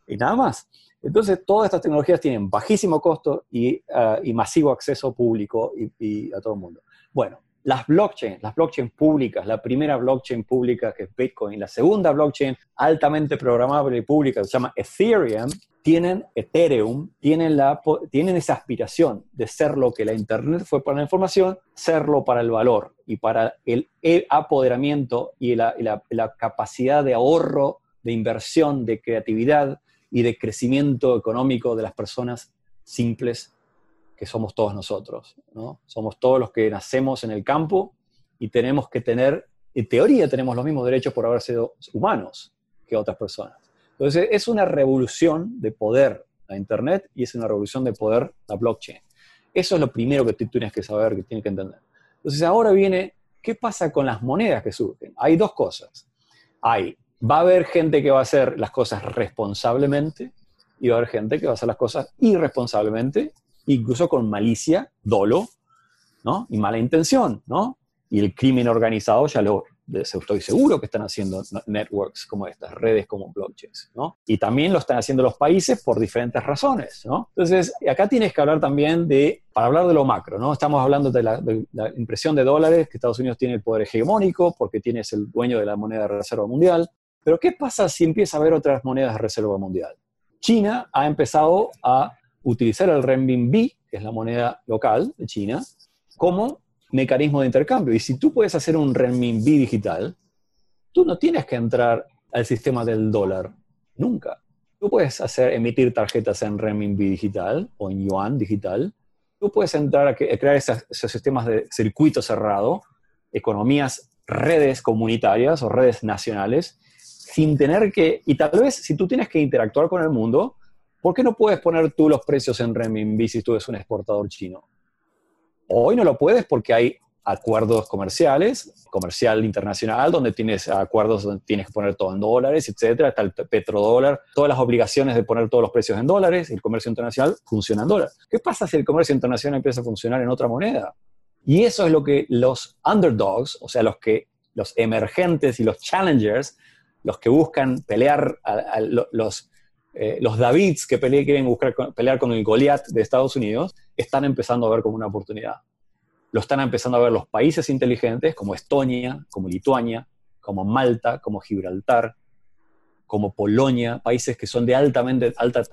y nada más. Entonces, todas estas tecnologías tienen bajísimo costo y, ah, masivo acceso público y, y a todo el mundo. Bueno, las blockchains, las blockchains públicas, la primera blockchain pública que es Bitcoin, la segunda blockchain altamente programable y pública que se llama Ethereum, tienen Ethereum, tienen, la, tienen esa aspiración de ser lo que la Internet fue para la información, serlo para el valor y para el apoderamiento y la, la capacidad de ahorro, de inversión, de creatividad y de crecimiento económico de las personas simples que somos todos nosotros, ¿no? Somos todos los que nacemos en el campo y tenemos que tener, en teoría tenemos los mismos derechos por haber sido humanos que otras personas. Entonces es una revolución de poder la Internet y es una revolución de poder la blockchain. Eso es lo primero que tú tienes que saber, que tienes que entender. Entonces ahora viene, ¿qué pasa con las monedas que surgen? Hay dos cosas. Hay, va a haber gente que va a hacer las cosas responsablemente y va a haber gente que va a hacer las cosas irresponsablemente incluso con malicia, dolo, ¿no? Y mala intención, ¿no? Y el crimen organizado ya lo, estoy seguro que están haciendo networks como estas, redes como blockchains, ¿no? Y también lo están haciendo los países por diferentes razones, ¿no? Entonces, acá tienes que hablar también de, para hablar de lo macro, ¿no? Estamos hablando de la, impresión de dólares, que Estados Unidos tiene el poder hegemónico porque tienes el dueño de la moneda de reserva mundial, pero ¿qué pasa si empieza a haber otras monedas de reserva mundial? China ha empezado a utilizar el renminbi, que es la moneda local de China, como mecanismo de intercambio. Y si tú puedes hacer un renminbi digital, tú no tienes que entrar al sistema del dólar, nunca. Tú puedes hacer, emitir tarjetas en renminbi digital o en yuan digital. Tú puedes entrar a, crear esos, sistemas de circuito cerrado, economías, redes comunitarias o redes nacionales, sin tener que, y tal vez si tú tienes que interactuar con el mundo, ¿Por qué no puedes poner tú los precios en renminbi si tú eres un exportador chino? Hoy no lo puedes porque hay acuerdos comerciales, comercial internacional, donde tienes acuerdos donde tienes que poner todo en dólares, etcétera, está el petrodólar, todas las obligaciones de poner todos los precios en dólares, el comercio internacional funciona en dólares. ¿Qué pasa si el comercio internacional empieza a funcionar en otra moneda? Y eso es lo que los underdogs, o sea, los que los emergentes y los challengers, los que buscan pelear eh, los Davids que quieren buscar, pelear con el Goliath de Estados Unidos, están empezando a ver como una oportunidad. Lo están empezando a ver los países inteligentes como Estonia, como Lituania, como Malta, como Gibraltar, como Polonia, países que son de altamente alta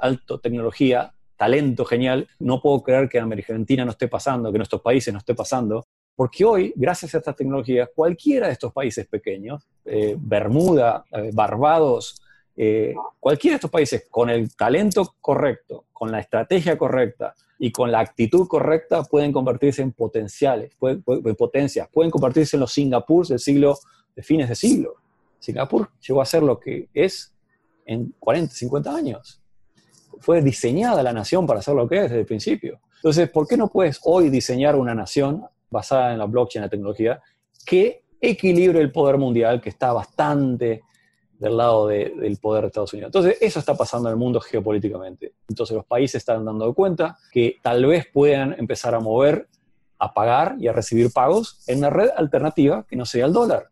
tecnología, talento genial. No puedo creer que en Argentina no esté pasando, que en nuestros países no esté pasando, porque hoy, gracias a estas tecnologías, cualquiera de estos países pequeños, eh, Bermuda, eh, Barbados, eh, cualquiera de estos países con el talento correcto, con la estrategia correcta y con la actitud correcta pueden convertirse en potenciales, pueden, en potencias, pueden convertirse en los Singapur del siglo, de fines de siglo. Singapur llegó a ser lo que es en 40, 50 años. Fue diseñada la nación para ser lo que es desde el principio. Entonces, ¿por qué no puedes hoy diseñar una nación basada en la blockchain, la tecnología, que equilibre el poder mundial, que está bastante del lado del poder de Estados Unidos. Entonces, eso está pasando en el mundo geopolíticamente. Entonces, los países están dando cuenta que tal vez puedan empezar a mover, a pagar y a recibir pagos en una red alternativa que no sea el dólar,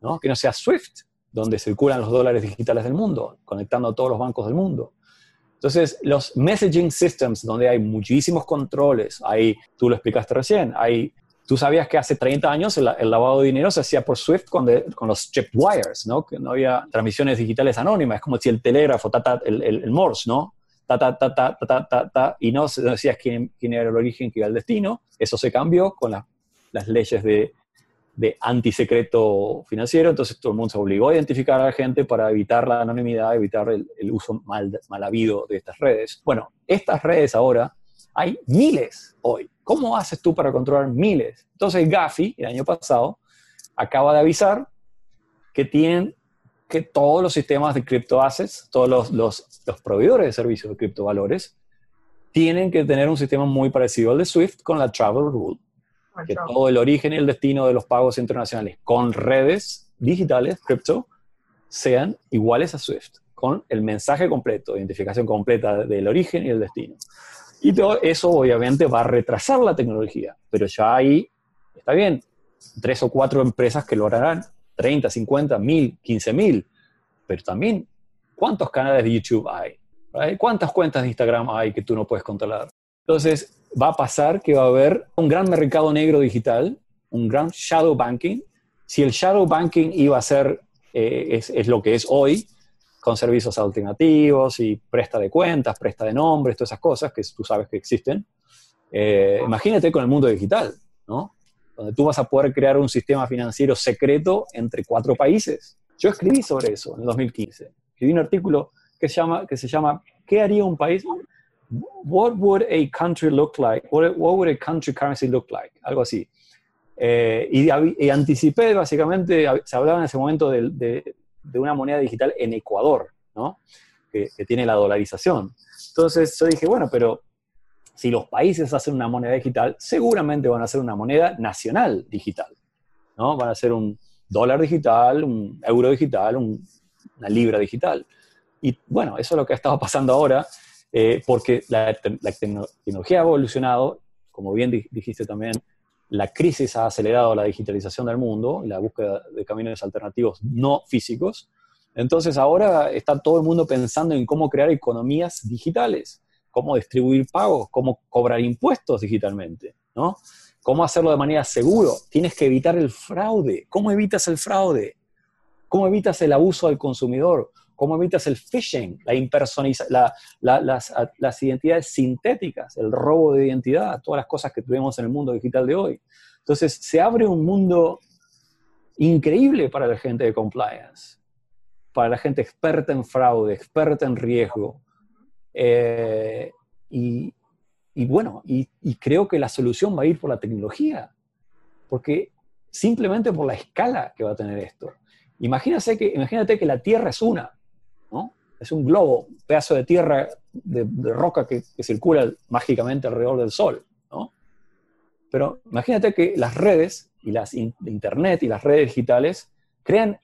¿no? que no sea SWIFT, donde circulan los dólares digitales del mundo, conectando a todos los bancos del mundo. Entonces, los messaging systems, donde hay muchísimos controles, hay, tú lo explicaste recién, hay Tú sabías que hace 30 años el, lavado de dinero se hacía por SWIFT con, con los chip wires, ¿no? Que no había transmisiones digitales anónimas. Es como si el telégrafo, el, el, Morse, ¿no? Ta, ta, ta, ta, ta, ta, ta, y no decías quién, quién era el origen, quién era el destino. Eso se cambió con las leyes de, de antisecreto financiero, entonces todo el mundo se obligó a identificar a la gente para evitar la anonimidad, evitar el, uso mal, mal habido de estas redes. Bueno, estas redes ahora hay miles hoy. ¿Cómo haces tú para controlar miles? Entonces Gafi, el año pasado, acaba de avisar que tienen que todos los sistemas de criptoassets, todos los, los, los proveedores de servicios de criptovalores, tienen que tener un sistema muy parecido al de SWIFT con la Travel Rule que todo el origen y el destino de los pagos internacionales con redes digitales, cripto, sean iguales a SWIFT, con el mensaje completo, identificación completa del origen y el destino. Y todo eso obviamente va a retrasar la tecnología, pero ya ahí está bien, tres o cuatro empresas que lo harán, 30, 50, 1000, 15 mil, pero también, ¿cuántos canales de YouTube hay? ¿Cuántas cuentas de Instagram hay que tú no puedes controlar? Entonces, va a pasar que va a haber un gran mercado negro digital, un gran shadow banking. Si el shadow banking iba a ser, eh, es, lo que es hoy, con servicios alternativos y presta de cuentas, presta de nombres, todas esas cosas que tú sabes que existen, eh, imagínate con el mundo digital, ¿no? Donde tú vas a poder crear un sistema financiero secreto entre cuatro países. Yo escribí sobre eso en el 2015. Escribí un artículo que se llama, que se llama ¿Qué haría un país? what would a country look like? What, what would a country currency look like? Algo así. Eh, y, anticipé, básicamente, se hablaba en ese momento de, de, una moneda digital en Ecuador, ¿no? Que, que, tiene la dolarización. Entonces yo dije, bueno, pero si los países hacen una moneda digital, seguramente van a hacer una moneda nacional digital, ¿no? Van a hacer un dólar digital, un euro digital, una libra digital. Y bueno, eso es lo que ha estado pasando ahora eh, porque la, tecnología ha evolucionado, como bien dijiste también, la crisis ha acelerado la digitalización del mundo y la búsqueda de caminos alternativos no físicos. Entonces ahora está todo el mundo pensando en cómo crear economías digitales, cómo distribuir pagos, cómo cobrar impuestos digitalmente, ¿no? Cómo hacerlo de manera segura. Tienes que evitar el fraude. ¿Cómo evitas el fraude? ¿Cómo evitas el abuso del consumidor? ¿Cómo evitas el phishing, la las, identidades sintéticas, el robo de identidad, todas las cosas que tuvimos en el mundo digital de hoy? Entonces, se abre un mundo increíble para la gente de compliance, para la gente experta en fraude, experta en riesgo. Eh, y, bueno, y, y creo que la solución va a ir por la tecnología, porque simplemente por la escala que va a tener esto. Imagínate que, imagínate que la Tierra es una es un globo, un pedazo de tierra, de, roca que, circula mágicamente alrededor del Sol. ¿no? Pero imagínate que las redes y las Internet y las redes digitales crean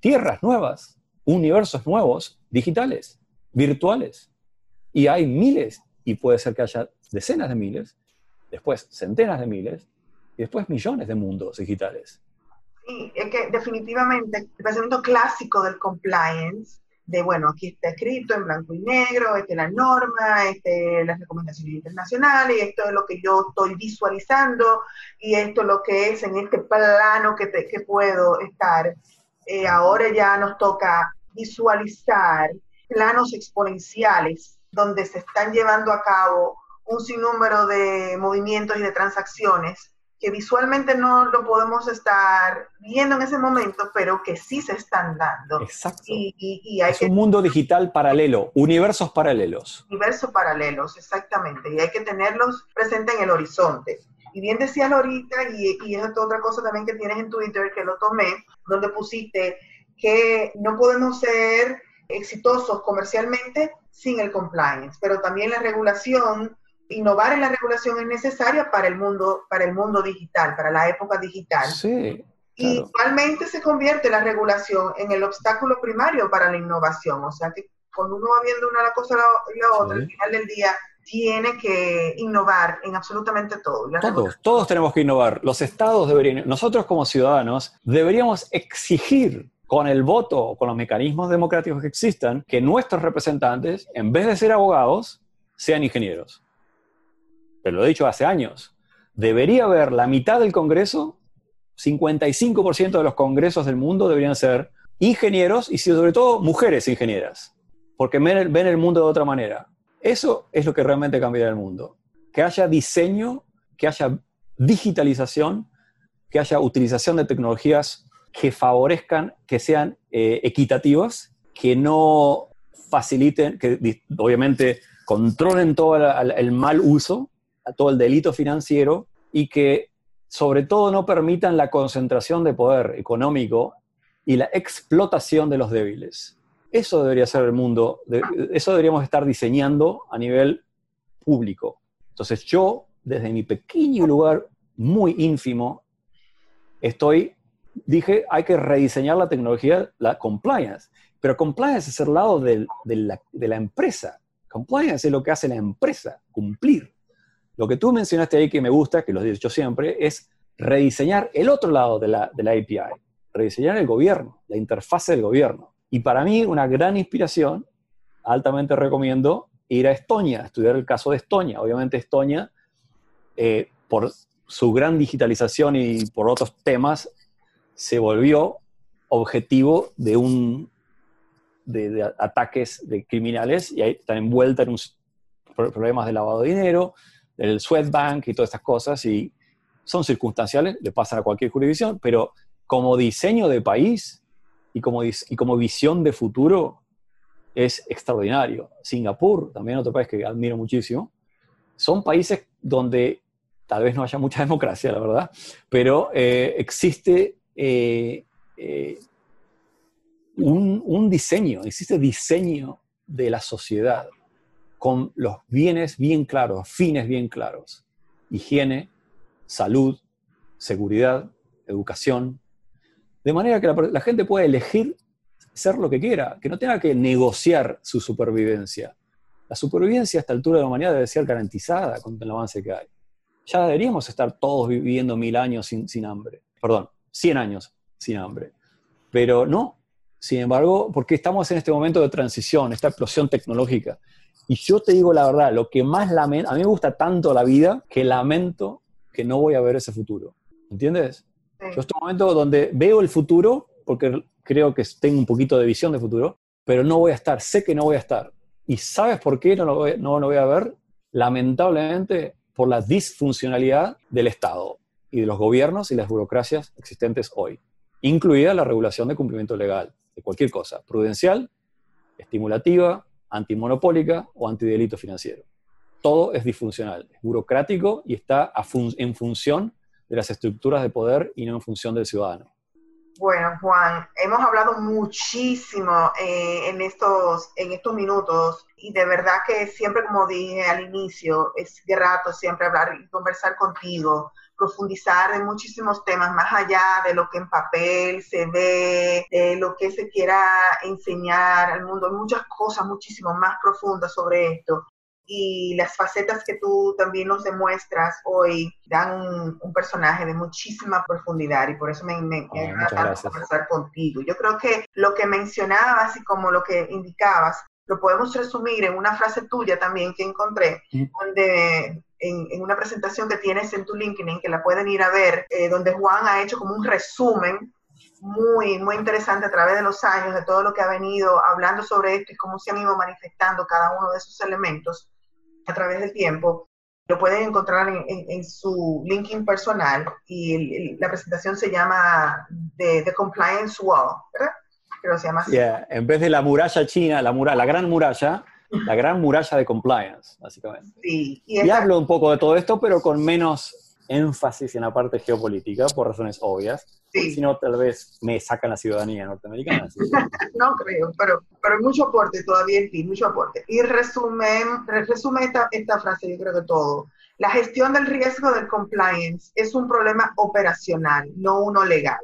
tierras nuevas, universos nuevos, digitales, virtuales. Y hay miles, y puede ser que haya decenas de miles, después centenas de miles, y después millones de mundos digitales. Sí, es que definitivamente el pensamiento clásico del compliance de, bueno, aquí está escrito en blanco y negro, esta es la norma, este, las recomendaciones internacionales, esto es lo que yo estoy visualizando y esto es lo que es en este plano que, que puedo estar. Eh, ahora ya nos toca visualizar planos exponenciales donde se están llevando a cabo un sinnúmero de movimientos y de transacciones que visualmente no lo podemos estar viendo en ese momento, pero que sí se están dando. Exacto. Y, es un mundo digital paralelo, universos paralelos. Universos paralelos, exactamente. Y hay que tenerlos presentes en el horizonte. Y bien decías ahorita, y, y es otra cosa también que tienes en Twitter, que lo tomé, donde pusiste que no podemos ser exitosos comercialmente sin el compliance, pero también la regulación innovar en la regulación es necesaria para el mundo, para el mundo digital, para la época digital. Sí. Y igualmente se convierte la regulación en el obstáculo primario para la innovación. O sea que cuando uno va viendo una cosa y la otra, al final del día tiene que innovar en absolutamente todo. Todos, todos tenemos que innovar. Los estados deberían, nosotros como ciudadanos deberíamos exigir con el voto, con los mecanismos democráticos que existan, que nuestros representantes, en vez de ser abogados, sean ingenieros lo he dicho hace años, debería haber la mitad del Congreso, 55% de los congresos del mundo deberían ser ingenieros y sobre todo mujeres ingenieras, porque ven el, mundo de otra manera. Eso es lo que realmente cambiará el mundo. Que haya diseño, que haya digitalización que haya utilización de tecnologías que favorezcan, que sean eh, equitativas, que no faciliten, que obviamente controlen todo el, mal uso, todo el delito financiero y que sobre todo no permitan la concentración de poder económico y la explotación de los débiles. Eso debería ser el mundo, eso deberíamos estar diseñando a nivel público. Entonces yo, desde mi pequeño lugar muy ínfimo, estoy, dije, hay que rediseñar la tecnología, la compliance. Pero compliance es el lado de, la, de la empresa. Compliance es lo que hace la empresa, cumplir. Lo que tú mencionaste ahí que me gusta, que lo he dicho siempre, es rediseñar el otro lado de la, de la API, rediseñar el gobierno, la interfase del gobierno. Y para mí una gran inspiración, altamente recomiendo ir a Estonia, estudiar el caso de Estonia. Obviamente Estonia, eh, por su gran digitalización y por otros temas, se volvió objetivo de un de, ataques de criminales y ahí están envuelta en un, problemas de lavado de dinero, del Swedbank y todas estas cosas y son circunstanciales, le pasan a cualquier jurisdicción, pero como diseño de país y como, y como visión de futuro es extraordinario. Singapur, también otro país que admiro muchísimo, son países donde tal vez no haya mucha democracia, la verdad, pero eh, existe eh, eh, un, diseño, existe diseño de la sociedad con los bienes bien claros, fines bien claros. Higiene, salud, seguridad, educación. De manera que la, gente pueda elegir ser lo que quiera, que no tenga que negociar su supervivencia. La supervivencia a esta altura de la humanidad debe ser garantizada con el avance que hay. Ya deberíamos estar todos viviendo mil años sin, sin hambre. Perdón, cien años sin hambre. Pero no, sin embargo, porque estamos en este momento de transición, esta explosión tecnológica. Y yo te digo la verdad, lo que más lamento, a mí me gusta tanto la vida que lamento que no voy a ver ese futuro. ¿Entiendes? Yo estoy en un momento donde veo el futuro, porque creo que tengo un poquito de visión de futuro, pero no voy a estar, sé que no voy a estar. ¿Y sabes por qué no lo voy, no lo voy a ver? Lamentablemente, por la disfuncionalidad del Estado y de los gobiernos y las burocracias existentes hoy, incluida la regulación de cumplimiento legal de cualquier cosa, prudencial, estimulativa, antimonopólica o antidelito financiero. Todo es disfuncional, es burocrático y está en función de las estructuras de poder y no en función del ciudadano. Bueno, Juan, hemos hablado muchísimo eh, en, estos, en estos minutos y de verdad que siempre, como dije al inicio, es grato siempre hablar y conversar contigo profundizar en muchísimos temas, más allá de lo que en papel se ve, de lo que se quiera enseñar al mundo, muchas cosas muchísimo más profundas sobre esto. Y las facetas que tú también nos demuestras hoy dan un, personaje de muchísima profundidad y por eso me, me, tanto conversar contigo. Yo creo que lo que mencionabas y como lo que indicabas, lo podemos resumir en una frase tuya también que encontré, donde en, una presentación que tienes en tu LinkedIn, que la pueden ir a ver, eh, donde Juan ha hecho como un resumen muy, muy interesante a través de los años de todo lo que ha venido hablando sobre esto y cómo se han ido manifestando cada uno de esos elementos a través del tiempo. Lo pueden encontrar en, su LinkedIn personal y la presentación se llama The, Compliance Wall, ¿verdad? Creo que se llama así. En vez de la muralla china, la, muralla, la gran muralla, la gran muralla de compliance, básicamente. Sí, y, hablo un poco de todo esto, pero con menos énfasis en la parte geopolítica, por razones obvias. Sí. Si no, tal vez me sacan la ciudadanía norteamericana. no creo, pero, pero mucho aporte todavía en ti, mucho aporte. Y resumen, resume esta, esta frase, yo creo que todo. La gestión del riesgo del compliance es un problema operacional, no uno legal,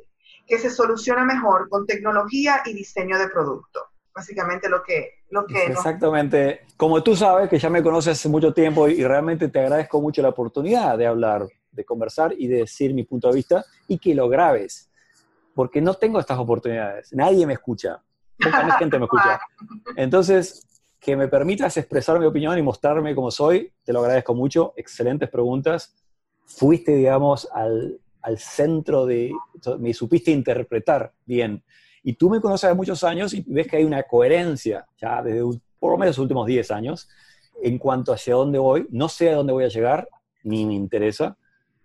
que se soluciona mejor con tecnología y diseño de producto básicamente lo que... Lo que Exactamente. Como tú sabes, que ya me conoces hace mucho tiempo y, realmente te agradezco mucho la oportunidad de hablar, de conversar y de decir mi punto de vista y que lo grabes, porque no tengo estas oportunidades. Nadie me escucha. Poca gente me escucha. Entonces, que me permitas expresar mi opinión y mostrarme como soy, te lo agradezco mucho. Excelentes preguntas. Fuiste, digamos, al, al centro de, me supiste interpretar bien y tú me conoces hace muchos años y ves que hay una coherencia, ya desde por lo menos los últimos 10 años, en cuanto hacia dónde voy. No sé a dónde voy a llegar, ni me interesa,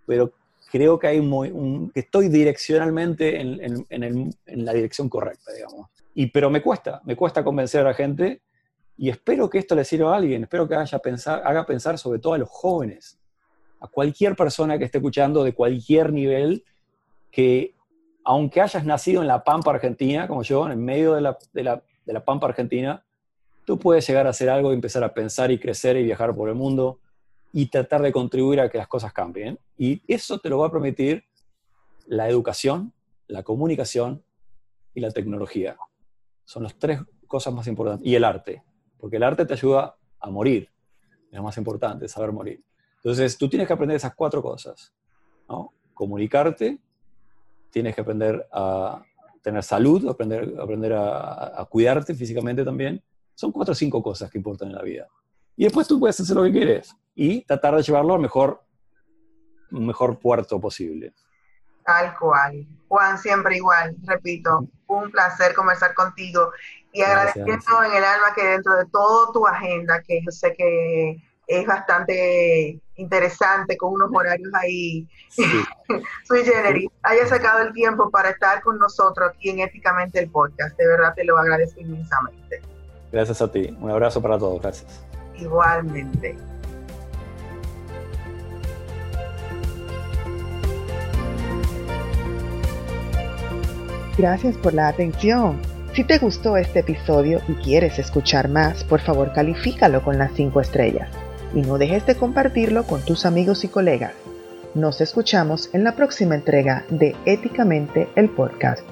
pero creo que, hay muy, que estoy direccionalmente en, en, la dirección correcta, digamos. Y, pero me cuesta, me cuesta convencer a la gente y espero que esto le sirva a alguien, espero que haya pensar, haga pensar sobre todo a los jóvenes, a cualquier persona que esté escuchando de cualquier nivel, que aunque hayas nacido en la Pampa Argentina, como yo, en medio de la, de la, de la Pampa Argentina, tú puedes llegar a hacer algo y empezar a pensar y crecer y viajar por el mundo y tratar de contribuir a que las cosas cambien. Y eso te lo va a permitir la educación, la comunicación y la tecnología. Son las tres cosas más importantes. Y el arte, porque el arte te ayuda a morir. Es lo más importante, saber morir. Entonces, tú tienes que aprender esas cuatro cosas. ¿no? Comunicarte, tienes que aprender a tener salud, aprender, aprender a, a cuidarte físicamente también. Son cuatro o cinco cosas que importan en la vida. Y después tú puedes hacer lo que quieres y tratar de llevarlo al mejor, mejor puerto posible. Tal cual. Juan, siempre igual, repito, un placer conversar contigo y agradeciendo en el alma que dentro de toda tu agenda, que yo sé que es bastante interesante con unos horarios ahí sui generis, haya sacado el tiempo para estar con nosotros aquí en Éticamente el Podcast. De verdad te lo agradezco inmensamente. Gracias a ti. Un abrazo para todos. Gracias. Igualmente. Gracias por la atención. Si te gustó este episodio y quieres escuchar más, por favor califícalo con las 5 estrellas y no dejes de compartirlo con tus amigos y colegas. Nos escuchamos en la próxima entrega de Éticamente el Podcast.